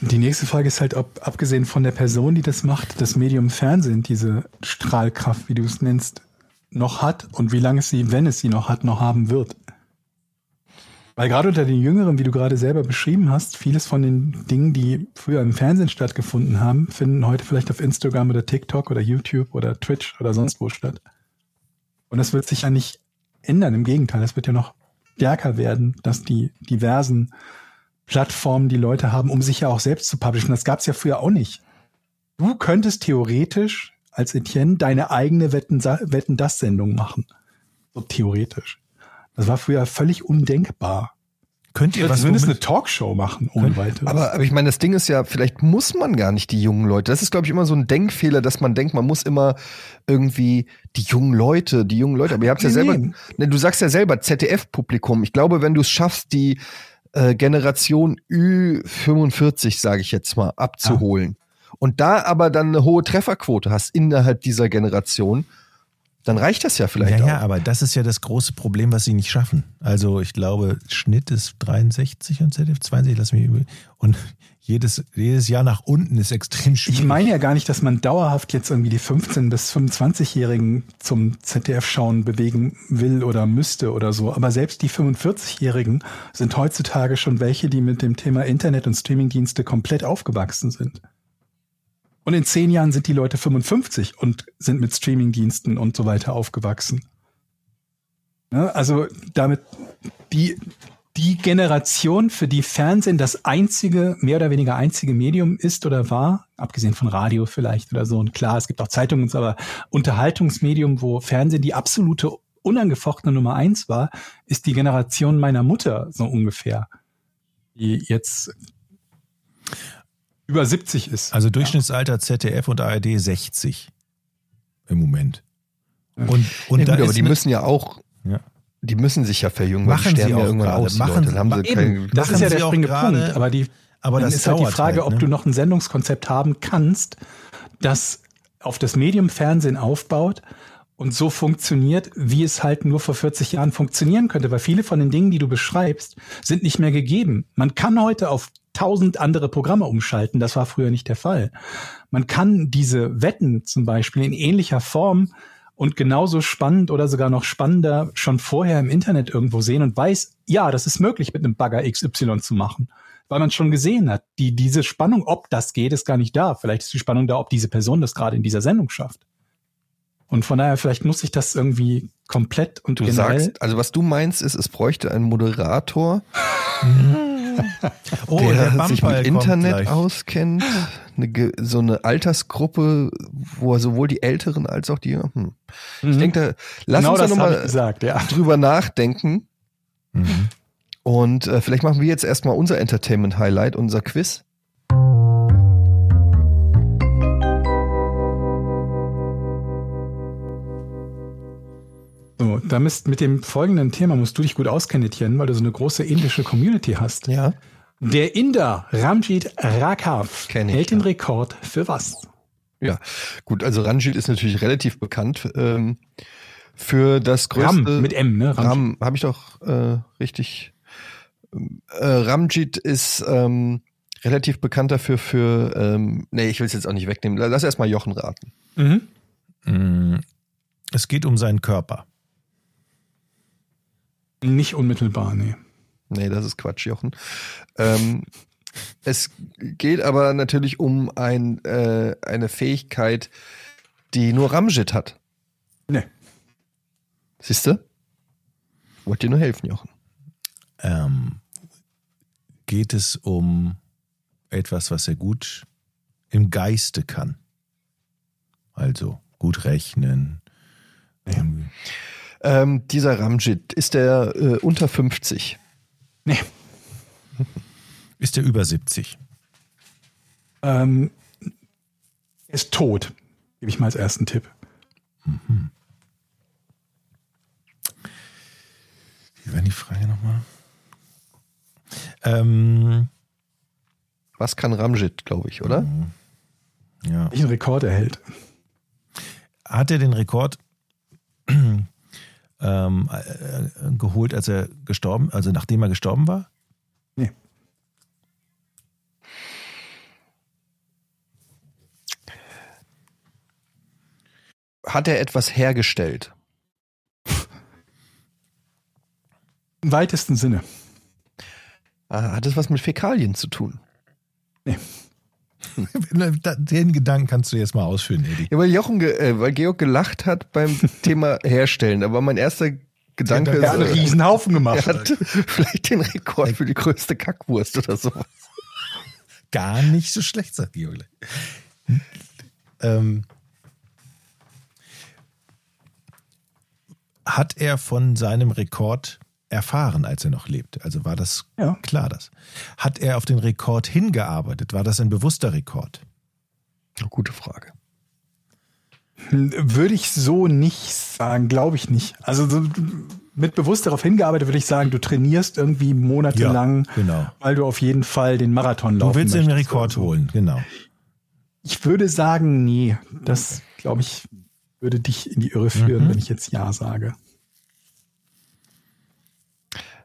Die nächste Frage ist halt, ob abgesehen von der Person, die das macht, das Medium Fernsehen diese Strahlkraft, wie du es nennst, noch hat und wie lange es sie, wenn es sie noch hat, noch haben wird. Weil gerade unter den Jüngeren, wie du gerade selber beschrieben hast, vieles von den Dingen, die früher im Fernsehen stattgefunden haben, finden heute vielleicht auf Instagram oder TikTok oder YouTube oder Twitch oder sonst wo statt. Und das wird sich ja nicht ändern. Im Gegenteil, es wird ja noch stärker werden, dass die diversen Plattformen die Leute haben, um sich ja auch selbst zu publishen. Das gab es ja früher auch nicht. Du könntest theoretisch als Etienne deine eigene Wetten-Das-Sendung machen. So theoretisch. Das war früher völlig undenkbar. Könnt ihr was zumindest womit- eine Talkshow machen, ohne weiteres. Aber, aber ich meine, das Ding ist ja, vielleicht muss man gar nicht die jungen Leute. Das ist, glaube ich, immer so ein Denkfehler, dass man denkt, man muss immer irgendwie die jungen Leute, die jungen Leute. Aber ihr habt ja Nee, selber, nee. ne, du sagst ja selber ZDF-Publikum. Ich glaube, wenn du es schaffst, die äh, Generation Ü45, sage ich jetzt mal, abzuholen und da aber dann eine hohe Trefferquote hast innerhalb dieser Generation, dann reicht das ja vielleicht Ja, auch. ja, aber das ist ja das große Problem, was sie nicht schaffen. Also ich glaube, Schnitt ist 63 und ZDF 62, lass mich über. Und jedes, jedes Jahr nach unten ist extrem schwierig. Ich meine ja gar nicht, dass man dauerhaft jetzt irgendwie die 15- bis 25-Jährigen zum ZDF-Schauen bewegen will oder müsste oder so. Aber selbst die 45-Jährigen sind heutzutage schon welche, die mit dem Thema Internet und Streamingdienste komplett aufgewachsen sind. Und in zehn Jahren sind die Leute 55 und sind mit Streamingdiensten und so weiter aufgewachsen. Ne? Also damit die, die Generation, für die Fernsehen das einzige, mehr oder weniger einzige Medium ist oder war, abgesehen von Radio vielleicht oder so. Und klar, es gibt auch Zeitungen, aber Unterhaltungsmedium, wo Fernsehen die absolute unangefochtene Nummer eins war, ist die Generation meiner Mutter so ungefähr, die jetzt über 70 ist. Also Durchschnittsalter ZDF und ARD 60 im Moment. Und, und ja, gut, aber die müssen ja auch, Ja. die müssen sich ja verjüngen, Machen die sie sterben ja auch irgendwann gerade. aus. Machen Leute. sie- Dann haben sie eben. Das machen ist ja sie der auch springende gerade, Punkt. Aber die, aber dann das ist halt die Frage, halt, ob ne? du noch ein Sendungskonzept haben kannst, das auf das Medium Fernsehen aufbaut und so funktioniert, wie es halt nur vor 40 Jahren funktionieren könnte. Weil viele von den Dingen, die du beschreibst, sind nicht mehr gegeben. Man kann heute auf tausend andere Programme umschalten. Das war früher nicht der Fall. Man kann diese Wetten zum Beispiel in ähnlicher Form und genauso spannend oder sogar noch spannender schon vorher im Internet irgendwo sehen und weiß, ja, das ist möglich mit einem Bagger XY zu machen. Weil man schon gesehen hat, die, diese Spannung, ob das geht, ist gar nicht da. Vielleicht ist die Spannung da, ob diese Person das gerade in dieser Sendung schafft. Und von daher, vielleicht muss ich das irgendwie komplett und Du generell. sagst, also was du meinst, ist, es bräuchte einen Moderator, oh, der, der sich mit Internet gleich. auskennt, eine, so eine Altersgruppe, wo er sowohl die Älteren als auch die. Hm. Ich denke, da, lass genau uns da nochmal gesagt, ja. drüber nachdenken. Mhm. Und äh, vielleicht machen wir jetzt erstmal unser Entertainment-Highlight, unser Quiz. So, da müsst, mit dem folgenden Thema musst du dich gut auskennen, Etienne, weil du so eine große indische Community hast. Ja. Der Inder Ramjit Kenn ich, hält den ja. Rekord für was? Ja, gut, also Ranjit ist natürlich relativ bekannt ähm, für das größte. Ram mit M, ne? Ramjit. Ram, habe ich doch äh, richtig. Äh, Ramjit ist ähm, relativ bekannt dafür für. Ähm, nee, ich will es jetzt auch nicht wegnehmen. Lass erstmal Jochen raten. Mhm. Mm, Es geht um seinen Körper. Nicht unmittelbar, nee. Nee, das ist Quatsch, Jochen. Ähm, es geht aber natürlich um ein, äh, eine Fähigkeit, die nur Ramjit hat. Nee. Siehst du? Wollt dir nur helfen, Jochen. Ähm, geht es um etwas, was er gut im Geiste kann. Also gut rechnen. irgendwie. Ähm, dieser Ramjit, ist der äh, unter 50? Nee. Ist er über 70? Ähm, er ist tot. Gebe ich mal als ersten Tipp. Wie war die Frage nochmal? Ähm, Was kann Ramjit, glaube ich, oder? ja. Welchen Rekord erhält? Hat er den Rekord ähm, äh, geholt, als er gestorben, also nachdem er gestorben war? Nee. Hat er etwas hergestellt? Im weitesten Sinne. Ah, hat es was mit Fäkalien zu tun? Den Gedanken kannst du jetzt mal ausführen, Eddie. Ja, weil Jochen, äh, weil Georg gelacht hat beim Thema Herstellen. Aber mein erster Gedanke Er hat einen ist, Riesenhaufen gemacht. er hat vielleicht den Rekord für die größte Kackwurst oder so. Gar nicht so schlecht, sagt Georg. ähm, hat er von seinem Rekord erfahren, als er noch lebt? Also war das Ja. klar das? Hat er auf den Rekord hingearbeitet? War das ein bewusster Rekord? Gute Frage. Würde ich so nicht sagen, glaube ich nicht. Also so, mit bewusst darauf hingearbeitet würde ich sagen, du trainierst irgendwie monatelang, Ja, genau. weil du auf jeden Fall den Marathon laufen Du willst den möchtest Rekord oder so. holen, genau. Ich würde sagen, nee. Das, glaube ich, würde dich in die Irre führen, Mhm. wenn ich jetzt Ja sage.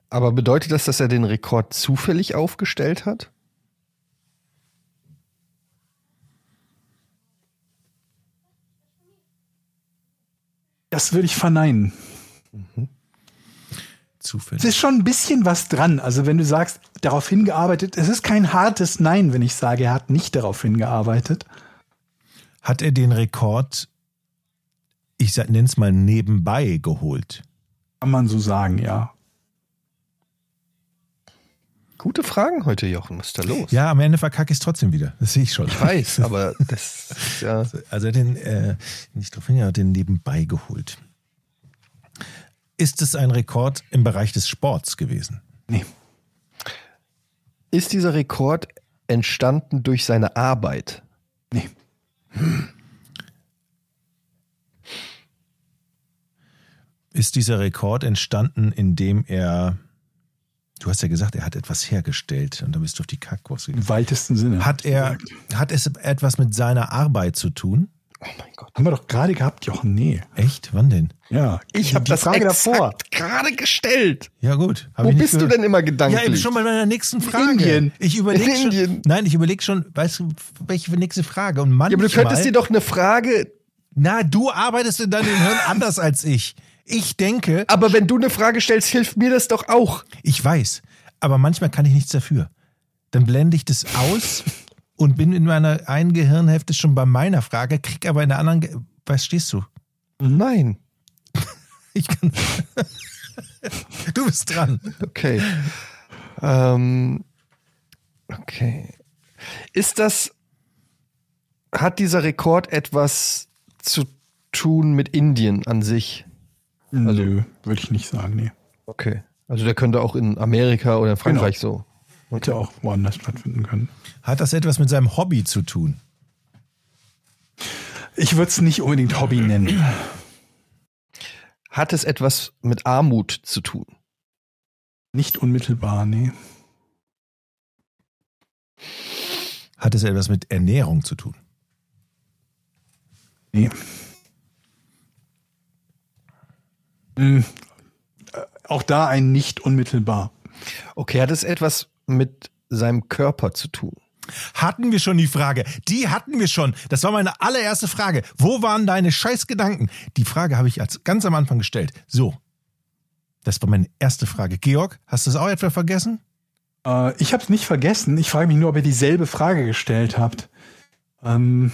Aber bedeutet das, dass er den Rekord zufällig aufgestellt hat? Das würde ich verneinen. Es Zufällig. ist schon ein bisschen was dran. Also wenn du sagst, darauf hingearbeitet, es ist kein hartes Nein, wenn ich sage, er hat nicht darauf hingearbeitet. Hat er den Rekord, ich nenne es mal nebenbei geholt? Kann man so sagen, ja. Gute Fragen heute, Jochen. Was ist da los? Ja, am Ende verkacke ich es trotzdem wieder. Das sehe ich schon. Ich weiß, aber das ist ja. Also den, äh, nicht drauf hin, er hat den nebenbei geholt. Ist es ein Rekord im Bereich des Sports gewesen? Nee. Ist dieser Rekord entstanden durch seine Arbeit? Nee. Ist dieser Rekord entstanden, indem er, du hast ja gesagt, er hat etwas hergestellt und dann bist du auf die Kackwurst gegangen. Im weitesten Sinne. Hat er, hat es etwas mit seiner Arbeit zu tun? Oh mein Gott. Haben wir doch gerade gehabt, Jochen. Nee. Echt? Wann denn? Ja. Ich habe Die das Frage exakt davor. gerade gestellt. Ja gut. Hab Wo ich nicht bist du gehört. denn immer Ja, gedanklich? eben schon bei meiner nächsten Frage. Indien. Ich überlege In schon. Indien. Nein, ich überlege schon, weißt du, welche nächste Frage? Und ja, manchmal, aber du könntest dir doch eine Frage. Na, du arbeitest in deinem Hirn anders als ich. Ich denke, Aber wenn du eine Frage stellst, hilft mir das doch auch. ich weiß, aber manchmal kann ich nichts dafür. Dann blende ich das aus und bin in meiner einen Gehirnhälfte schon bei meiner Frage, krieg aber in der anderen, Ge- was stehst du? Nein. Ich kann. du bist dran. Okay. Ähm, okay. Ist das, hat dieser Rekord etwas zu tun mit Indien an sich? Nö, würde ich nicht sagen, nee. Okay. Also der könnte auch in Amerika oder in Frankreich so. Hätte auch woanders stattfinden können. Hat das etwas mit seinem Hobby zu tun? Ich würde es nicht unbedingt Hobby nennen. Hat es etwas mit Armut zu tun? Nicht unmittelbar, nee. Hat es etwas mit Ernährung zu tun? Nee. Hm, äh, Auch da ein nicht unmittelbar. Okay, hat es etwas mit seinem Körper zu tun? Hatten wir schon die Frage? Die hatten wir schon. Das war meine allererste Frage. Wo waren deine Scheißgedanken? Die Frage habe ich als ganz am Anfang gestellt. So. Das war meine erste Frage. Georg, hast du es auch etwa vergessen? Äh, ich habe es nicht vergessen. Ich frage mich nur, ob ihr dieselbe Frage gestellt habt. Ähm,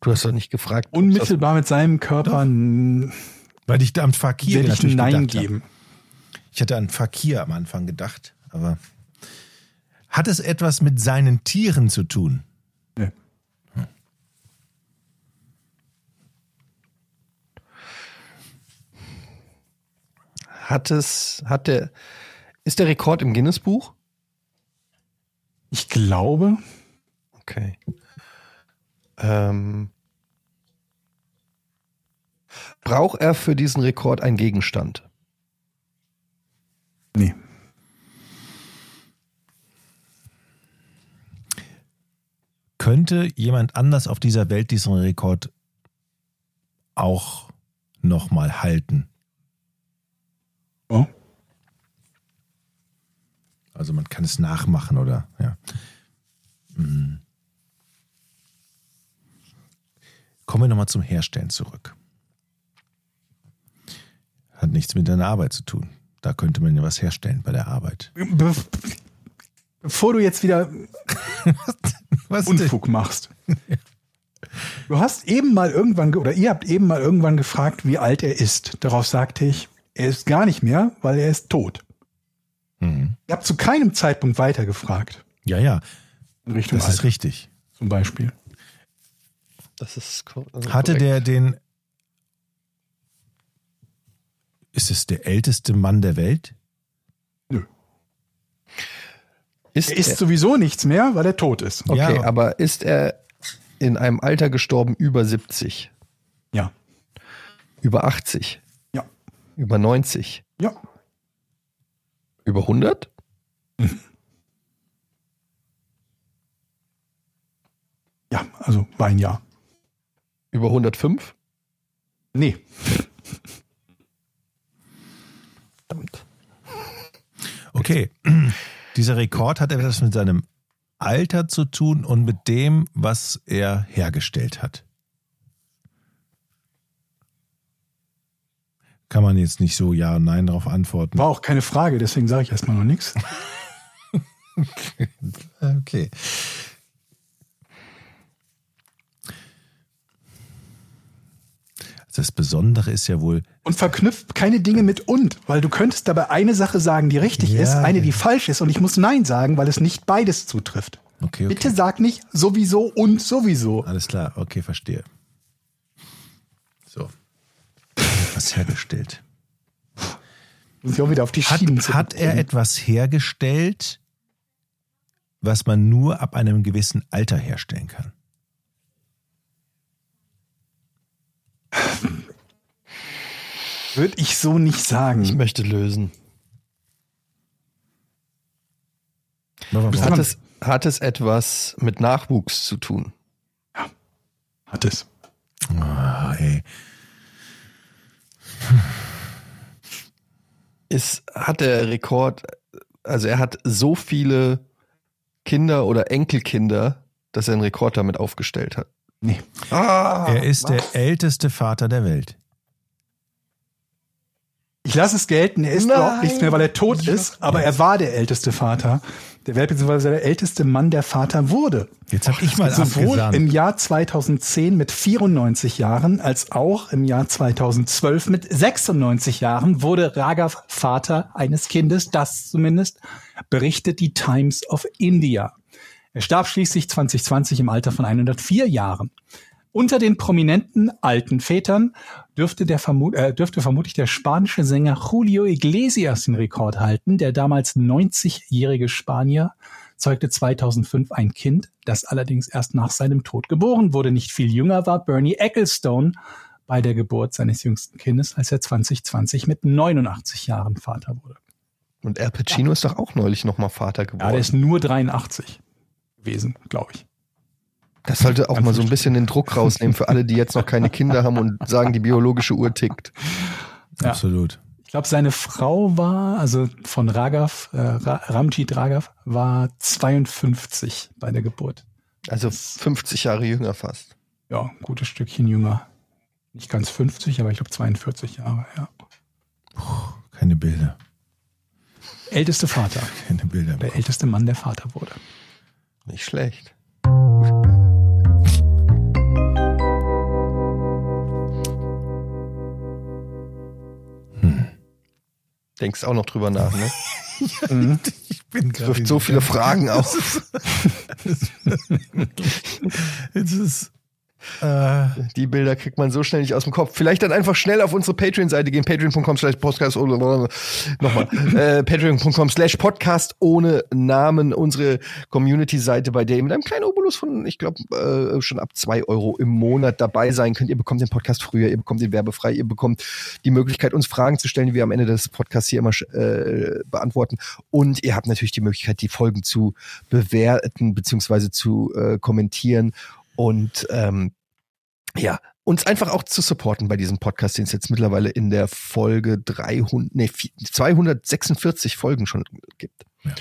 Du hast doch nicht gefragt. unmittelbar mit seinem Körper n- Weil ich da am Fakir werde ich natürlich Nein gedacht habe. geben. Ich hatte an Fakir am Anfang gedacht, aber hat es etwas mit seinen Tieren zu tun? Nee. Hat es, hat der, ist der Rekord im Guinness-Buch? Ich glaube, Okay. Ähm, braucht er für diesen Rekord einen Gegenstand? nee. Könnte jemand anders auf dieser Welt diesen Rekord auch nochmal halten? Oh. Also man kann es nachmachen oder ja. Hm. Kommen wir nochmal zum Herstellen zurück. Hat nichts mit deiner Arbeit zu tun. Da könnte man ja was herstellen bei der Arbeit. Be bevor du jetzt wieder Was denn? Unfug machst. Du hast eben mal irgendwann, ge- oder ihr habt eben mal irgendwann gefragt, wie alt er ist. Darauf sagte ich, er ist gar nicht mehr, weil er ist tot. Mhm. Ihr habt zu keinem Zeitpunkt weiter gefragt. Ja, ja, In Richtung das ist Alter, richtig. zum Beispiel. Das ist also Hatte korrekt. der den. Ist es der älteste Mann der Welt? Ist Er isst er, sowieso nichts mehr, weil er tot ist. okay, Ja. aber ist er in einem Alter gestorben über 70, Ja. über 80, Ja. über 90, Ja. über 100? Ja, also war ein Jahr. Über 105? Nee. Verdammt. Okay, dieser Rekord hat etwas mit seinem Alter zu tun und mit dem, was er hergestellt hat. Kann man jetzt nicht so Ja und Nein darauf antworten. War auch keine Frage, deswegen sage ich erstmal noch nichts. Okay. Das Besondere ist ja wohl, Und verknüpft keine Dinge mit und, weil du könntest dabei eine Sache sagen, die richtig Ja, ist, eine, die ja. falsch ist und ich muss Nein sagen, weil es nicht beides zutrifft. okay, okay. Bitte sag nicht sowieso und sowieso. Alles klar, okay, verstehe. So. Was hergestellt. Muss ich auch wieder auf die Hat, Schienen hat er etwas hergestellt, was man nur ab einem gewissen Alter herstellen kann? Würde ich so nicht sagen. Ich möchte lösen. Hat es, hat es etwas mit Nachwuchs zu tun? Hat es. Ah, ey. Ist, hat der Rekord, also er hat so viele Kinder oder Enkelkinder, dass er einen Rekord damit aufgestellt hat. Nee. Ah, Er ist der älteste Vater der Welt. Ich lasse es gelten, er ist Nein. überhaupt nichts mehr, weil er tot ist, aber er war der älteste Vater der Welt, beziehungsweise der älteste Mann, der Vater wurde. Jetzt habe ich mal Sowohl abgesandt. im Jahr 2010 mit 94 Jahren als auch im Jahr 2012 mit 96 Jahren wurde Raghav Vater eines Kindes. Das zumindest berichtet die Times of India. Er starb schließlich 2020 im Alter von 104 Jahren. Unter den prominenten alten Vätern dürfte, der vermut, äh, dürfte vermutlich der spanische Sänger Julio Iglesias den Rekord halten. Der damals 90-jährige Spanier zeugte 2005 ein Kind, das allerdings erst nach seinem Tod geboren wurde. Nicht viel jünger war Bernie Ecclestone bei der Geburt seines jüngsten Kindes, als er 2020 mit 89 Jahren Vater wurde. Und Al Pacino ist doch auch neulich nochmal Vater Ja, geworden. der ist nur 83 gewesen, glaube ich. das sollte auch mal so ein bisschen den Druck rausnehmen für alle, die jetzt noch keine Kinder haben und sagen, die biologische Uhr tickt. Ja. Absolut. Ich glaube, seine Frau war, also von Raghav, äh, Ra Ramjit Raghav, war 52 bei der Geburt. Also 50 Jahre jünger fast. Ja, ein gutes Stückchen jünger. Nicht ganz 50, aber ich glaube 42 Jahre, ja. Keine Bilder. Älteste Vater. Keine Bilder. Der Kopf. älteste Mann, der Vater wurde. Nicht schlecht. Denkst auch noch drüber nach, ne? Ich bin gerade Wirft so viele Fragen auf. Jetzt ist. Äh, Die Bilder kriegt man so schnell nicht aus dem Kopf. Vielleicht dann einfach schnell auf unsere Patreon-Seite gehen, patreon.com slash podcast, nochmal, äh, patreon.com slash podcast ohne Namen, unsere Community-Seite, bei der ihr mit einem kleinen Obolus von, ich glaube, äh, schon ab zwei Euro im Monat dabei sein könnt. Ihr bekommt den Podcast früher, ihr bekommt den werbefrei, ihr bekommt die Möglichkeit, uns Fragen zu stellen, die wir am Ende des Podcasts hier immer äh, beantworten. Und ihr habt natürlich die Möglichkeit, die Folgen zu bewerten, beziehungsweise zu äh, kommentieren und ähm, ja, uns einfach auch zu supporten bei diesem Podcast, den es jetzt mittlerweile in der Folge 300, nee, 246 Folgen schon gibt. Ja.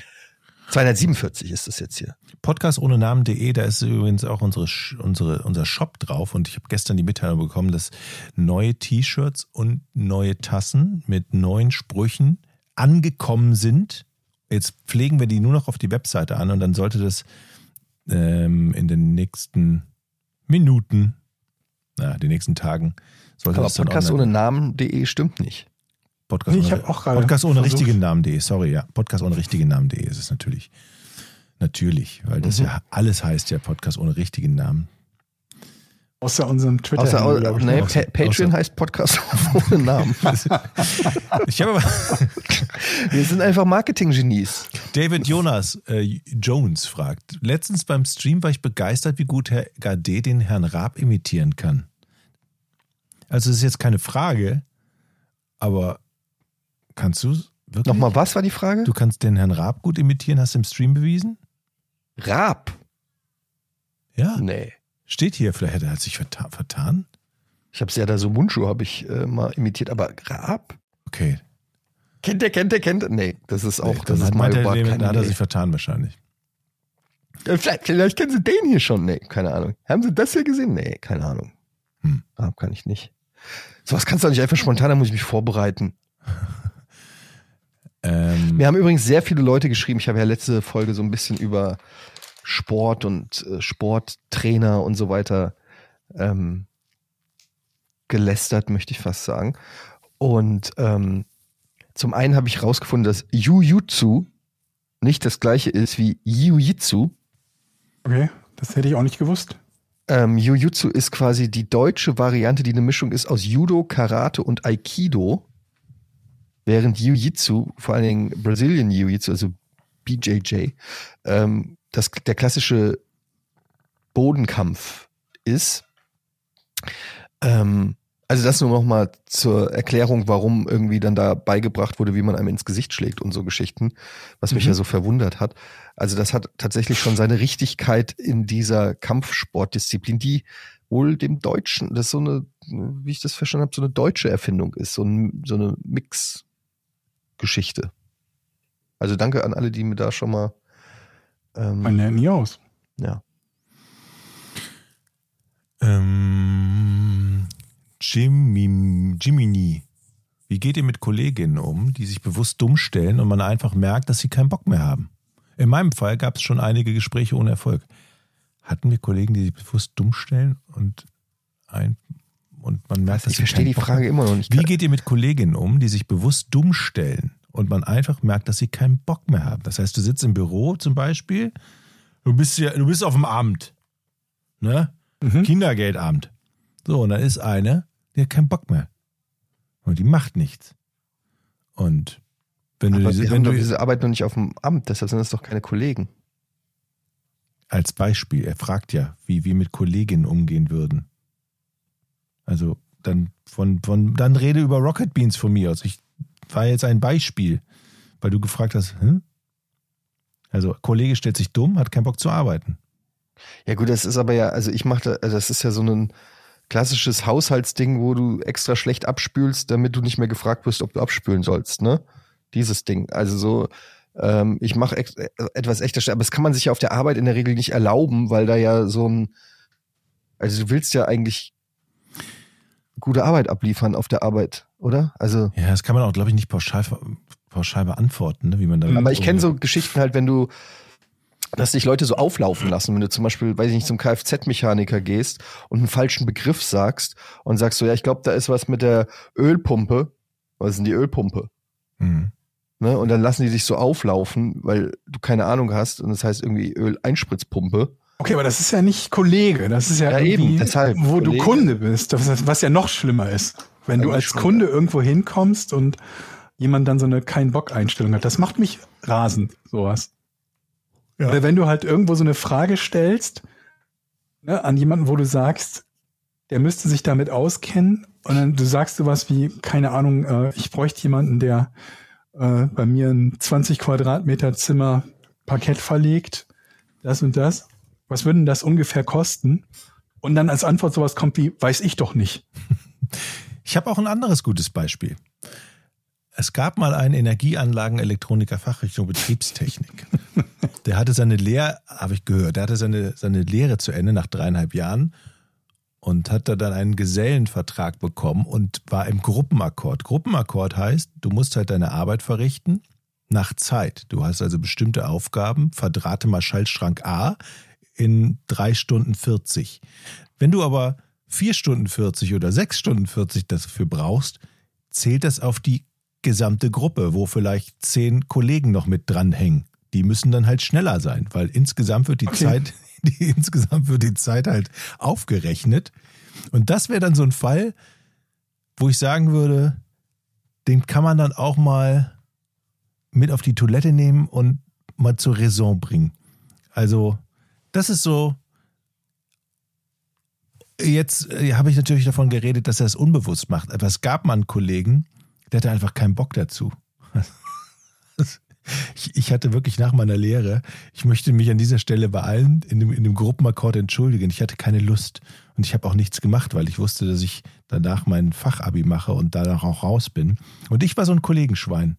247 ist es jetzt hier. Podcast ohne Namen.de, da ist übrigens auch unsere, unsere, unser Shop drauf und ich habe gestern die Mitteilung bekommen, dass neue T-Shirts und neue Tassen mit neuen Sprüchen angekommen sind. Jetzt pflegen wir die nur noch auf die Webseite an und dann sollte das ähm, in den nächsten Minuten, na, den nächsten Tagen, sollte Aber das dann Podcast ohne Namen.de stimmt nicht. Podcast Nee, ich ohne, auch gerade Podcast ohne versucht. richtigen Namen.de, sorry, ja. Podcast ohne richtigen Namen.de ist es natürlich. Natürlich, weil das Mhm. ja alles heißt ja Podcast ohne richtigen Namen. Außer unserem Twitter. Außer, glaub ich, nee. Pa Patreon Außer- heißt Podcast ohne Namen. Ich habe aber, Wir sind einfach Marketing-Genies. David Jonas äh, Jones fragt: Letztens beim Stream war ich begeistert, wie gut Herr Gade den Herrn Raab imitieren kann. Also, es ist jetzt keine Frage, aber kannst du wirklich? Nochmal, was war die Frage? Du kannst den Herrn Raab gut imitieren, hast du im Stream bewiesen? Raab? Ja. Nee. Steht hier, vielleicht hat er sich verta vertan. Ich habe ja da so Mundschuh habe ich äh, mal imitiert, aber Raab? Okay. Kennt der, kennt der, kennt der? Nee, das ist auch, Nee, das ist Mario den- keine da hat er sich vertan wahrscheinlich. Äh, Vielleicht, vielleicht kennen Sie den hier schon. Nee, keine Ahnung. Haben Sie das hier gesehen? Nee, keine Ahnung. Hm. Raab kann ich nicht. Sowas kannst du nicht einfach spontan, da muss ich mich vorbereiten. Ähm, Mir haben übrigens sehr viele Leute geschrieben. Ich habe ja letzte Folge so ein bisschen über Sport und äh, Sporttrainer und so weiter ähm, gelästert, möchte ich fast sagen. Und ähm, zum einen habe ich herausgefunden, dass Jujutsu nicht das gleiche ist wie Jiu-Jitsu. Okay, das hätte ich auch nicht gewusst. Ähm, Jiu-Jitsu ist quasi die deutsche Variante, die eine Mischung ist aus Judo, Karate und Aikido. Während Jiu-Jitsu, vor allen Dingen Brazilian Jiu-Jitsu, also BJJ, ähm, das, der klassische Bodenkampf ist. Ähm, also das nur noch mal zur Erklärung, warum irgendwie dann da beigebracht wurde, wie man einem ins Gesicht schlägt und so Geschichten, was mich Mhm. ja so verwundert hat. Also das hat tatsächlich schon seine Richtigkeit in dieser Kampfsportdisziplin, die wohl dem Deutschen, das so eine, wie ich das verstanden habe, so eine deutsche Erfindung ist, so, ein, so eine Mix-Geschichte. Also danke an alle, die mir da schon mal ähm, Man lernt nie aus. ja. Ähm, Jimmy, Jiminy. Wie geht ihr mit Kolleginnen um, die sich bewusst dumm stellen und man einfach merkt, dass sie keinen Bock mehr haben? In meinem Fall gab es schon einige Gespräche ohne Erfolg. Hatten wir Kollegen, die sich bewusst dumm stellen und ein und man merkt, dass Ich verstehe die Bock Frage mehr- immer noch nicht. Wie geht ihr mit Kolleginnen um, die sich bewusst dumm stellen und man einfach merkt, dass sie keinen Bock mehr haben? Das heißt, du sitzt im Büro zum Beispiel, du bist ja, du bist auf dem Amt, ne? Mhm. Kindergeldamt. So, und dann ist eine, die hat keinen Bock mehr. Und die macht nichts. Und wenn du, Aber diese, wir wenn du diese Arbeit noch nicht auf dem Amt, deshalb sind das doch keine Kollegen. als Beispiel, er fragt ja, wie wir mit Kolleginnen umgehen würden. Also dann von, von, dann rede über Rocket Beans von mir aus. Ich war jetzt ein Beispiel, weil du gefragt hast, hm? Also, Kollege stellt sich dumm, hat keinen Bock zu arbeiten. Ja gut, das ist aber ja, also ich mache, da- das ist ja so ein klassisches Haushaltsding, wo du extra schlecht abspülst, damit du nicht mehr gefragt wirst, ob du abspülen sollst, ne? Dieses Ding. Also so, ähm, ich mache äh, etwas echter, aber das kann man sich ja auf der Arbeit in der Regel nicht erlauben, weil da ja so ein, also du willst ja eigentlich gute Arbeit abliefern auf der Arbeit, oder? Also Ja, das kann man auch, glaube ich, nicht pauschal, pauschal beantworten, ne, wie man da. Aber ich kenne so Geschichten halt, wenn du, dass dich Leute so auflaufen lassen, wenn du zum Beispiel, weiß ich nicht, zum Kfz-Mechaniker gehst und einen falschen Begriff sagst und sagst so, ja, ich glaube, da ist was mit der Ölpumpe. Was ist denn die Ölpumpe? Mhm. Ne? Und dann lassen die dich so auflaufen, weil du keine Ahnung hast und das heißt irgendwie Öleinspritzpumpe. Okay, aber das ist ja nicht Kollege, das ist ja, Ja, eben, deshalb, wo du Kollege. Kunde bist, was ja noch schlimmer ist. Wenn du als Kunde irgendwo hinkommst und jemand dann so eine Kein-Bock-Einstellung hat, das macht mich rasend, sowas. Oder wenn du halt irgendwo so eine Frage stellst ne, an jemanden, wo du sagst, der müsste sich damit auskennen und dann du sagst sowas wie, keine Ahnung, äh, ich bräuchte jemanden, der äh, bei mir ein 20 Quadratmeter Zimmer Parkett verlegt, das und das. Was würden das ungefähr kosten? Und dann als Antwort sowas kommt wie, weiß ich doch nicht. Ich habe auch ein anderes gutes Beispiel. Es gab mal einen Energieanlagen-Elektroniker Fachrichtung Betriebstechnik. Der hatte seine Lehre, habe ich gehört, der hatte seine, seine Lehre zu Ende nach dreieinhalb Jahren und hat da dann einen Gesellenvertrag bekommen und war im Gruppenakkord. Gruppenakkord heißt, du musst halt deine Arbeit verrichten nach Zeit. Du hast also bestimmte Aufgaben, verdrahte mal Schaltschrank A in drei Stunden 40. Wenn du aber vier Stunden 40 oder sechs Stunden 40 dafür brauchst, zählt das auf die gesamte Gruppe, wo vielleicht zehn Kollegen noch mit dranhängen. Die müssen dann halt schneller sein, weil insgesamt wird die Okay. Zeit, die, insgesamt wird die Zeit halt aufgerechnet. Und das wäre dann so ein Fall, wo ich sagen würde, den kann man dann auch mal mit auf die Toilette nehmen und mal zur Raison bringen. Also, das ist so. Jetzt äh, habe ich natürlich davon geredet, dass er es unbewusst macht. Aber es gab mal einen Kollegen, der hatte einfach keinen Bock dazu. Ich, hatte wirklich nach meiner Lehre, ich möchte mich an dieser Stelle bei allen in dem, in dem Gruppenakkord entschuldigen. Ich hatte keine Lust und ich habe auch nichts gemacht, weil ich wusste, dass ich danach mein Fachabi mache und danach auch raus bin. Und ich war so ein Kollegenschwein.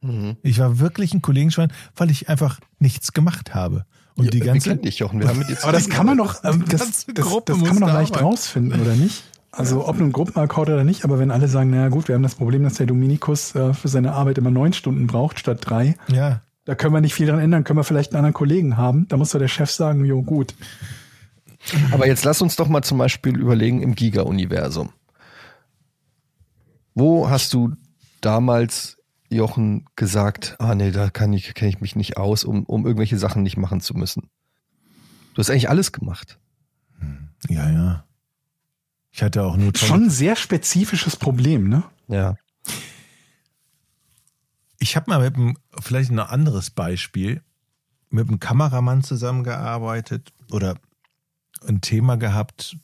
Mhm. Ich war wirklich ein Kollegenschwein, weil ich einfach nichts gemacht habe. Und ja, die ganze. Wir dich, Jochen. Wir haben mit dir Aber das kann man doch, ähm, das, das, das, das kann man doch leicht rausfinden, oder nicht? Also ob nun Gruppenakkord oder nicht, aber wenn alle sagen, naja gut, wir haben das Problem, dass der Dominikus äh, für seine Arbeit immer neun Stunden braucht statt drei. Ja. Da können wir nicht viel dran ändern, können wir vielleicht einen anderen Kollegen haben. Da muss doch der Chef sagen, jo gut. Aber jetzt lass uns doch mal zum Beispiel überlegen im Giga-Universum. Wo hast du damals, Jochen, gesagt, ah nee, da kann ich, kenne ich mich nicht aus, um, um irgendwelche Sachen nicht machen zu müssen? Du hast eigentlich alles gemacht. Ja, ja. Ich hatte auch nur. Schon ein sehr spezifisches Problem, ne? Ja. Ich habe mal mit einem, vielleicht ein anderes Beispiel, mit einem Kameramann zusammengearbeitet oder ein Thema gehabt,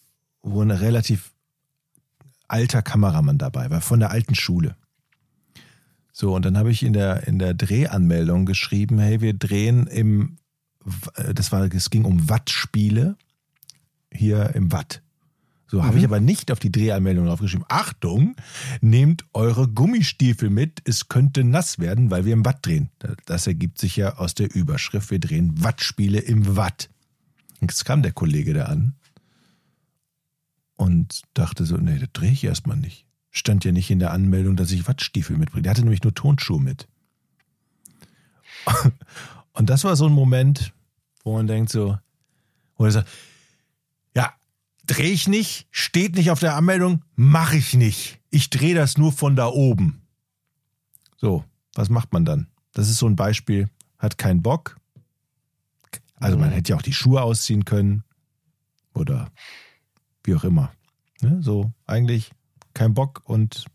wo ein relativ alter Kameramann dabei war, von der alten Schule. So, und dann habe ich in der, in der Drehanmeldung geschrieben, hey, wir drehen im, das war, es ging um Wattspiele hier im Watt. So habe mhm. ich aber nicht auf die Drehanmeldung draufgeschrieben. Achtung, nehmt eure Gummistiefel mit, es könnte nass werden, weil wir im Watt drehen. Das ergibt sich ja aus der Überschrift, wir drehen Wattspiele im Watt. Jetzt kam der Kollege da an und dachte so, nee, das drehe ich erstmal nicht. Stand ja nicht in der Anmeldung, dass ich Wattstiefel mitbringe. Der hatte nämlich nur Tonschuhe mit. Und das war so ein Moment, wo man denkt so, wo er sagt, Drehe ich nicht, steht nicht auf der Anmeldung, mache ich nicht. Ich drehe das nur von da oben. So, was macht man dann? Das ist so ein Beispiel, hat keinen Bock. Also man hätte ja auch die Schuhe ausziehen können oder wie auch immer. Ne? So, eigentlich kein Bock und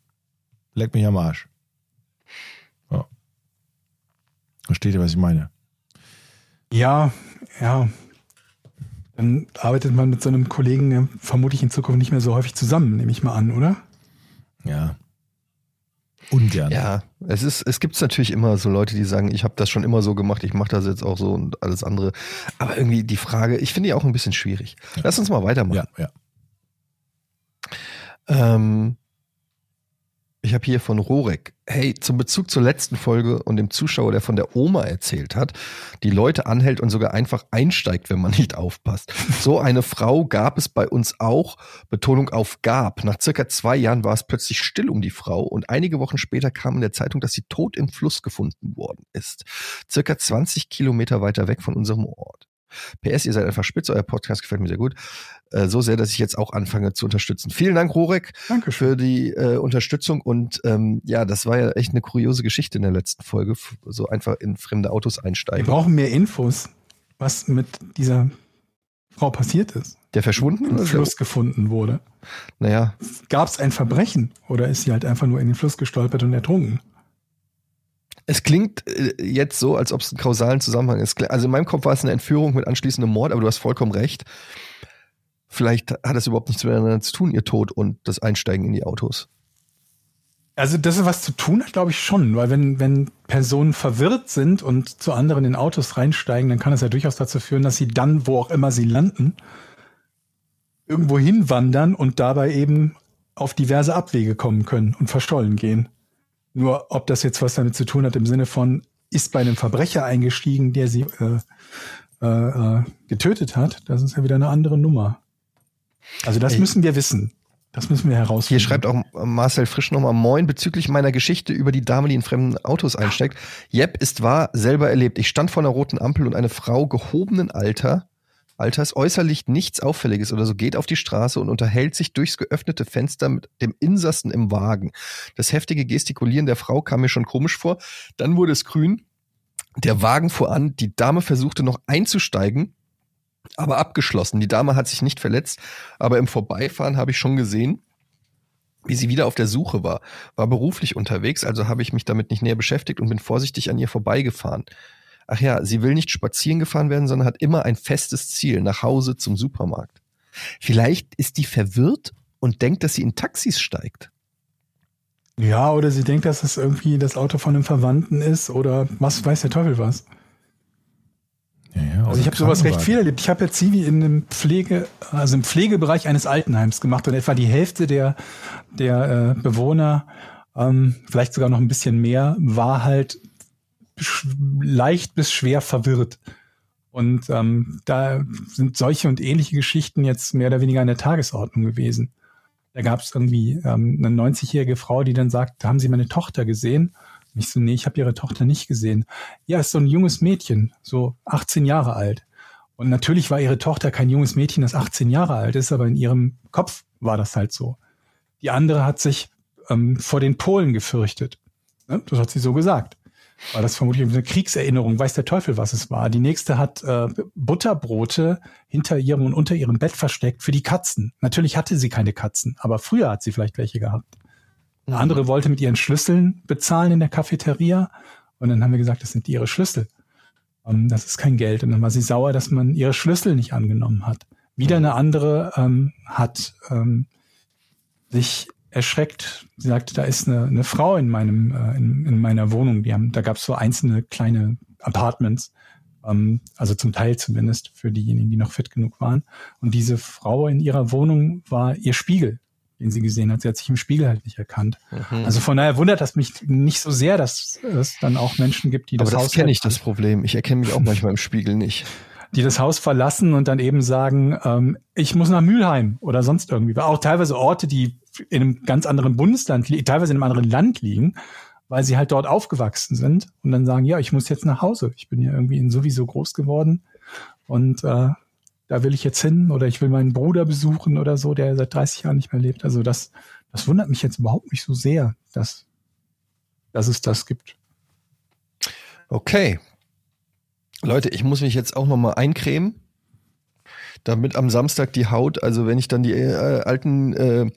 leck mich am Arsch. Ja. Versteht ihr, was ich meine? Ja, ja, dann arbeitet man mit so einem Kollegen vermutlich in Zukunft nicht mehr so häufig zusammen, nehme ich mal an, oder? Ja. Ungern. Ja, es ist, es gibt natürlich immer so Leute, die sagen, ich habe das schon immer so gemacht, ich mache das jetzt auch so und alles andere. Aber irgendwie die Frage, ich finde die auch ein bisschen schwierig. Ja. Lass uns mal weitermachen. Ja, ja. Ähm, ich habe hier von Rorek, hey, zum Bezug zur letzten Folge und dem Zuschauer, der von der Oma erzählt hat, die Leute anhält und sogar einfach einsteigt, wenn man nicht aufpasst. So eine Frau gab es bei uns auch, Betonung auf gab. Nach circa zwei Jahren war es plötzlich still um die Frau und einige Wochen später kam in der Zeitung, dass sie tot im Fluss gefunden worden ist. Circa 20 Kilometer weiter weg von unserem Ort. PS, ihr seid einfach spitze, euer Podcast gefällt mir sehr gut. Äh, so sehr, dass ich jetzt auch anfange zu unterstützen. Vielen Dank, Rorek, Danke für die äh, Unterstützung. Und ähm, ja, das war ja echt eine kuriose Geschichte in der letzten Folge. So einfach in fremde Autos einsteigen. Wir brauchen mehr Infos, was mit dieser Frau passiert ist. Der verschwunden im Fluss gefunden wurde. Naja. Gab es ein Verbrechen oder ist sie halt einfach nur in den Fluss gestolpert und ertrunken? Es klingt äh, jetzt so, als ob es einen kausalen Zusammenhang ist. Also in meinem Kopf war es eine Entführung mit anschließendem Mord, aber du hast vollkommen recht. Vielleicht hat es überhaupt nichts miteinander zu tun, ihr Tod und das Einsteigen in die Autos. Also, dass es was zu tun hat, glaube ich schon, weil wenn, wenn Personen verwirrt sind und zu anderen in Autos reinsteigen, dann kann es ja durchaus dazu führen, dass sie dann, wo auch immer sie landen, irgendwo hinwandern und dabei eben auf diverse Abwege kommen können und verstollen gehen. Nur ob das jetzt was damit zu tun hat im Sinne von, ist bei einem Verbrecher eingestiegen, der sie äh, äh, äh, getötet hat, das ist ja wieder eine andere Nummer. Also das Ey. müssen wir wissen. Das müssen wir herausfinden. Hier schreibt auch Marcel Frisch nochmal Moin bezüglich meiner Geschichte über die Dame, die in fremden Autos einsteigt. Jep, ist wahr, selber erlebt. Ich stand vor einer roten Ampel und eine Frau gehobenen Alter Alters äußerlich nichts Auffälliges oder so geht auf die Straße und unterhält sich durchs geöffnete Fenster mit dem Insassen im Wagen. Das heftige Gestikulieren der Frau kam mir schon komisch vor. Dann wurde es grün. Der Wagen fuhr an. Die Dame versuchte noch einzusteigen, aber abgeschlossen. Die Dame hat sich nicht verletzt, aber im Vorbeifahren habe ich schon gesehen, wie sie wieder auf der Suche war, war beruflich unterwegs, also habe ich mich damit nicht näher beschäftigt und bin vorsichtig an ihr vorbeigefahren. Ach ja, sie will nicht spazieren gefahren werden, sondern hat immer ein festes Ziel, nach Hause zum Supermarkt. Vielleicht ist die verwirrt und denkt, dass sie in Taxis steigt. Ja, oder sie denkt, dass es irgendwie das Auto von einem Verwandten ist oder was weiß der Teufel was. Ja, ja, Also ich habe sowas recht viel erlebt. Ich habe jetzt Zivi in einem Pflege, also im Pflegebereich eines Altenheims gemacht und etwa die Hälfte der, der äh, Bewohner, ähm, vielleicht sogar noch ein bisschen mehr, war halt leicht bis schwer verwirrt. Und ähm, da sind solche und ähnliche Geschichten jetzt mehr oder weniger an der Tagesordnung gewesen. Da gab es irgendwie ähm, eine 90-jährige Frau, die dann sagt, haben Sie meine Tochter gesehen? Und ich so, nee, ich habe Ihre Tochter nicht gesehen. Ja, ist so ein junges Mädchen, so 18 Jahre alt. Und natürlich war ihre Tochter kein junges Mädchen, das 18 Jahre alt ist, aber in ihrem Kopf war das halt so. Die andere hat sich ähm, vor den Polen gefürchtet. Ne? Das hat sie so gesagt. War das vermutlich eine Kriegserinnerung, weiß der Teufel, was es war. Die nächste hat äh, Butterbrote hinter ihrem und unter ihrem Bett versteckt für die Katzen. Natürlich hatte sie keine Katzen, aber früher hat sie vielleicht welche gehabt. Eine andere wollte mit ihren Schlüsseln bezahlen in der Cafeteria. Und dann haben wir gesagt, das sind ihre Schlüssel. Ähm, das ist kein Geld. Und dann war sie sauer, dass man ihre Schlüssel nicht angenommen hat. Wieder eine andere ähm, hat ähm, sich erschreckt. Sie sagte, da ist eine, eine Frau in meinem äh, in, in meiner Wohnung. Die haben, da gab es so einzelne kleine Apartments, ähm, also zum Teil zumindest für diejenigen, die noch fit genug waren. Und diese Frau in ihrer Wohnung war ihr Spiegel, den sie gesehen hat. Sie hat sich im Spiegel halt nicht erkannt. Mhm. Also von daher wundert das mich nicht so sehr, dass es dann auch Menschen gibt, die Aber das, das Haus kenne ich, das Problem. Ich erkenne mich auch manchmal im Spiegel nicht. die das Haus verlassen und dann eben sagen, ähm, ich muss nach Mülheim oder sonst irgendwie. Auch teilweise Orte, die in einem ganz anderen Bundesland, teilweise in einem anderen Land liegen, weil sie halt dort aufgewachsen sind und dann sagen, ja, ich muss jetzt nach Hause. Ich bin ja irgendwie in sowieso groß geworden und äh, da will ich jetzt hin oder ich will meinen Bruder besuchen oder so, der seit 30 Jahren nicht mehr lebt. Also das, das wundert mich jetzt überhaupt nicht so sehr, dass, dass es das gibt. Okay. Leute, ich muss mich jetzt auch noch mal eincremen, damit am Samstag die Haut, also wenn ich dann die äh, alten äh,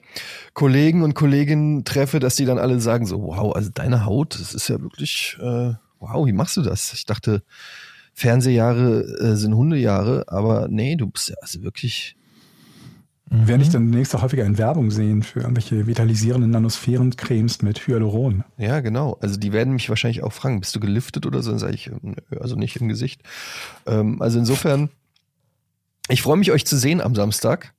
Kollegen und Kolleginnen treffe, dass die dann alle sagen so, wow, also deine Haut, das ist ja wirklich, äh, wow, wie machst du das? Ich dachte, Fernsehjahre äh, sind Hundejahre, aber nee, du bist ja also wirklich, Werde ich dann demnächst auch häufiger in Werbung sehen für irgendwelche vitalisierenden Nanosphärencremes mit Hyaluron. ja genau, also die werden mich wahrscheinlich auch fragen, bist du geliftet oder so? Dann sage ich, nö, also nicht im Gesicht. Ähm, also insofern, ich freue mich, euch zu sehen am Samstag.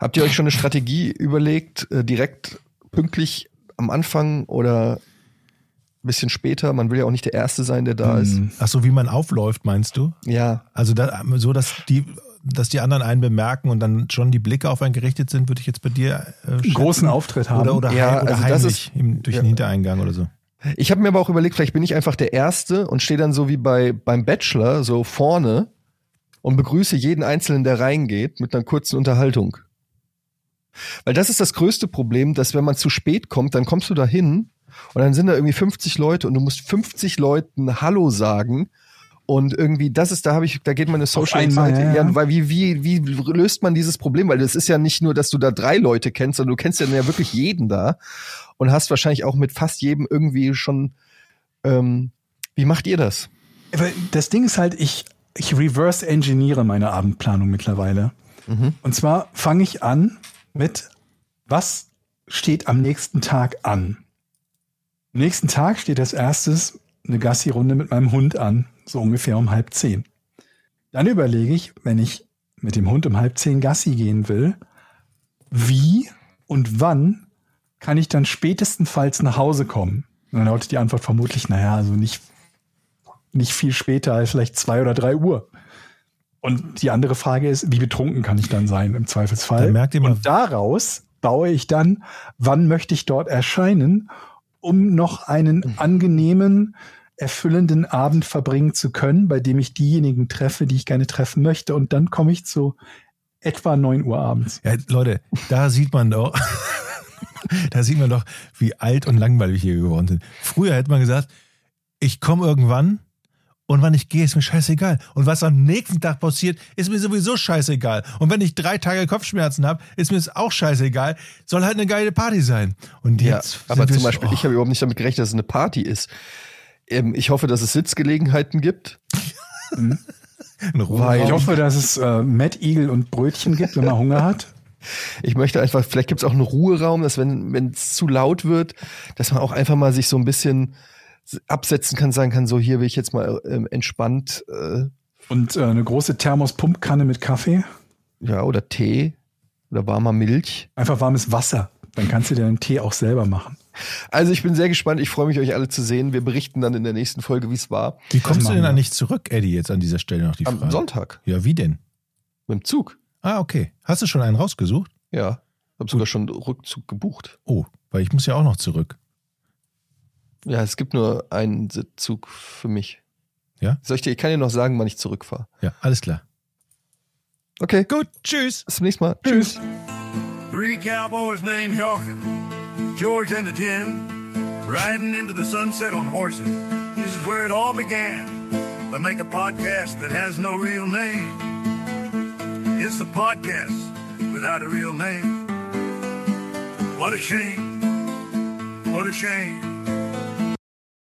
Habt ihr euch schon eine Strategie überlegt, äh, direkt pünktlich am Anfang oder ein bisschen später? Man will ja auch nicht der Erste sein, der da ist. Hm. Ach so, wie man aufläuft, meinst du? Ja, Also da, so, dass die, dass die anderen einen bemerken und dann schon die Blicke auf einen gerichtet sind, würde ich jetzt bei dir äh. Großen Auftritt haben. oder oder, Ja, heim, oder also das heimlich im, durch ja. den Hintereingang oder so. Ich habe mir aber auch überlegt, vielleicht bin ich einfach der Erste und stehe dann so wie bei beim Bachelor so vorne und begrüße jeden Einzelnen, der reingeht, mit einer kurzen Unterhaltung. Weil das ist das größte Problem, dass wenn man zu spät kommt, dann kommst du da hin und dann sind da irgendwie 50 Leute und du musst 50 Leuten Hallo sagen. Und irgendwie, das ist, da habe ich, da geht meine Social einmal, Anxiety. ja, Ja, weil wie, wie, wie löst man dieses Problem? Weil das ist ja nicht nur, dass du da drei Leute kennst, sondern du kennst ja, ja wirklich jeden da und hast wahrscheinlich auch mit fast jedem irgendwie schon. Ähm, wie macht ihr das? Das Ding ist halt, ich, ich reverse engineere meine Abendplanung mittlerweile. Und zwar fange ich an mit, was steht am nächsten Tag an? Am nächsten Tag steht als erstes eine Gassi-Runde mit meinem Hund an, so ungefähr um halb zehn. Dann überlege ich, wenn ich mit dem Hund um halb zehn Gassi gehen will, wie und wann kann ich dann spätestenfalls nach Hause kommen? Und dann lautet die Antwort vermutlich, naja, also nicht nicht viel später als vielleicht zwei oder drei Uhr. Und die andere Frage ist, wie betrunken kann ich dann sein im Zweifelsfall? Da merkt ihr mal- Und daraus baue ich dann, wann möchte ich dort erscheinen, um noch einen angenehmen, erfüllenden Abend verbringen zu können, bei dem ich diejenigen treffe, die ich gerne treffen möchte. Und dann komme ich zu etwa neun Uhr abends. Ja, Leute, da sieht man doch, da sieht man doch, wie alt und langweilig wir geworden sind. Früher hätte man gesagt, ich komme irgendwann Und wann ich gehe, ist mir scheißegal. Und was am nächsten Tag passiert, ist mir sowieso scheißegal. Und wenn ich drei Tage Kopfschmerzen habe, ist mir es auch scheißegal. Soll halt eine geile Party sein. Und Ja, jetzt. aber sind wir- zum Beispiel, oh, ich habe überhaupt nicht damit gerechnet, dass es eine Party ist. Ähm, ich hoffe, dass es Sitzgelegenheiten gibt. weil- Ich hoffe, dass es äh, Mad Eagle und Brötchen gibt, wenn man Hunger hat. Ich möchte einfach, vielleicht gibt es auch einen Ruheraum, dass wenn wenn es zu laut wird, dass man auch einfach mal sich so ein bisschen absetzen kann, sagen kann, so hier will ich jetzt mal ähm, entspannt, äh, Und äh, eine große Thermos-Pumpkanne mit Kaffee. ja, oder Tee oder warmer Milch. Einfach warmes Wasser. Dann kannst du dir den Tee auch selber machen. Also ich bin sehr gespannt, ich freue mich, euch alle zu sehen. Wir berichten dann in der nächsten Folge, wie es war. Wie kommst du denn dann nicht zurück, Eddie, jetzt an dieser Stelle noch die Am Frage? Sonntag Ja, wie denn? mit dem Zug. Ah, okay. Hast du schon einen rausgesucht? Ja, habe sogar schon Rückzug gebucht. Oh, weil ich muss ja auch noch zurück. Ja, es gibt nur einen Zug für mich. Ja? Soll ich dir, ich kann dir noch sagen, wann ich zurückfahre. Ja, alles klar. Okay, Gut, tschüss. bis zum nächsten Mal. Tschüss. Three cowboys named Hawkins, George and the Tin, riding into the sunset on horses. This is where it all began. They make a podcast that has no real name. It's a podcast without a real name. What a shame. What a shame.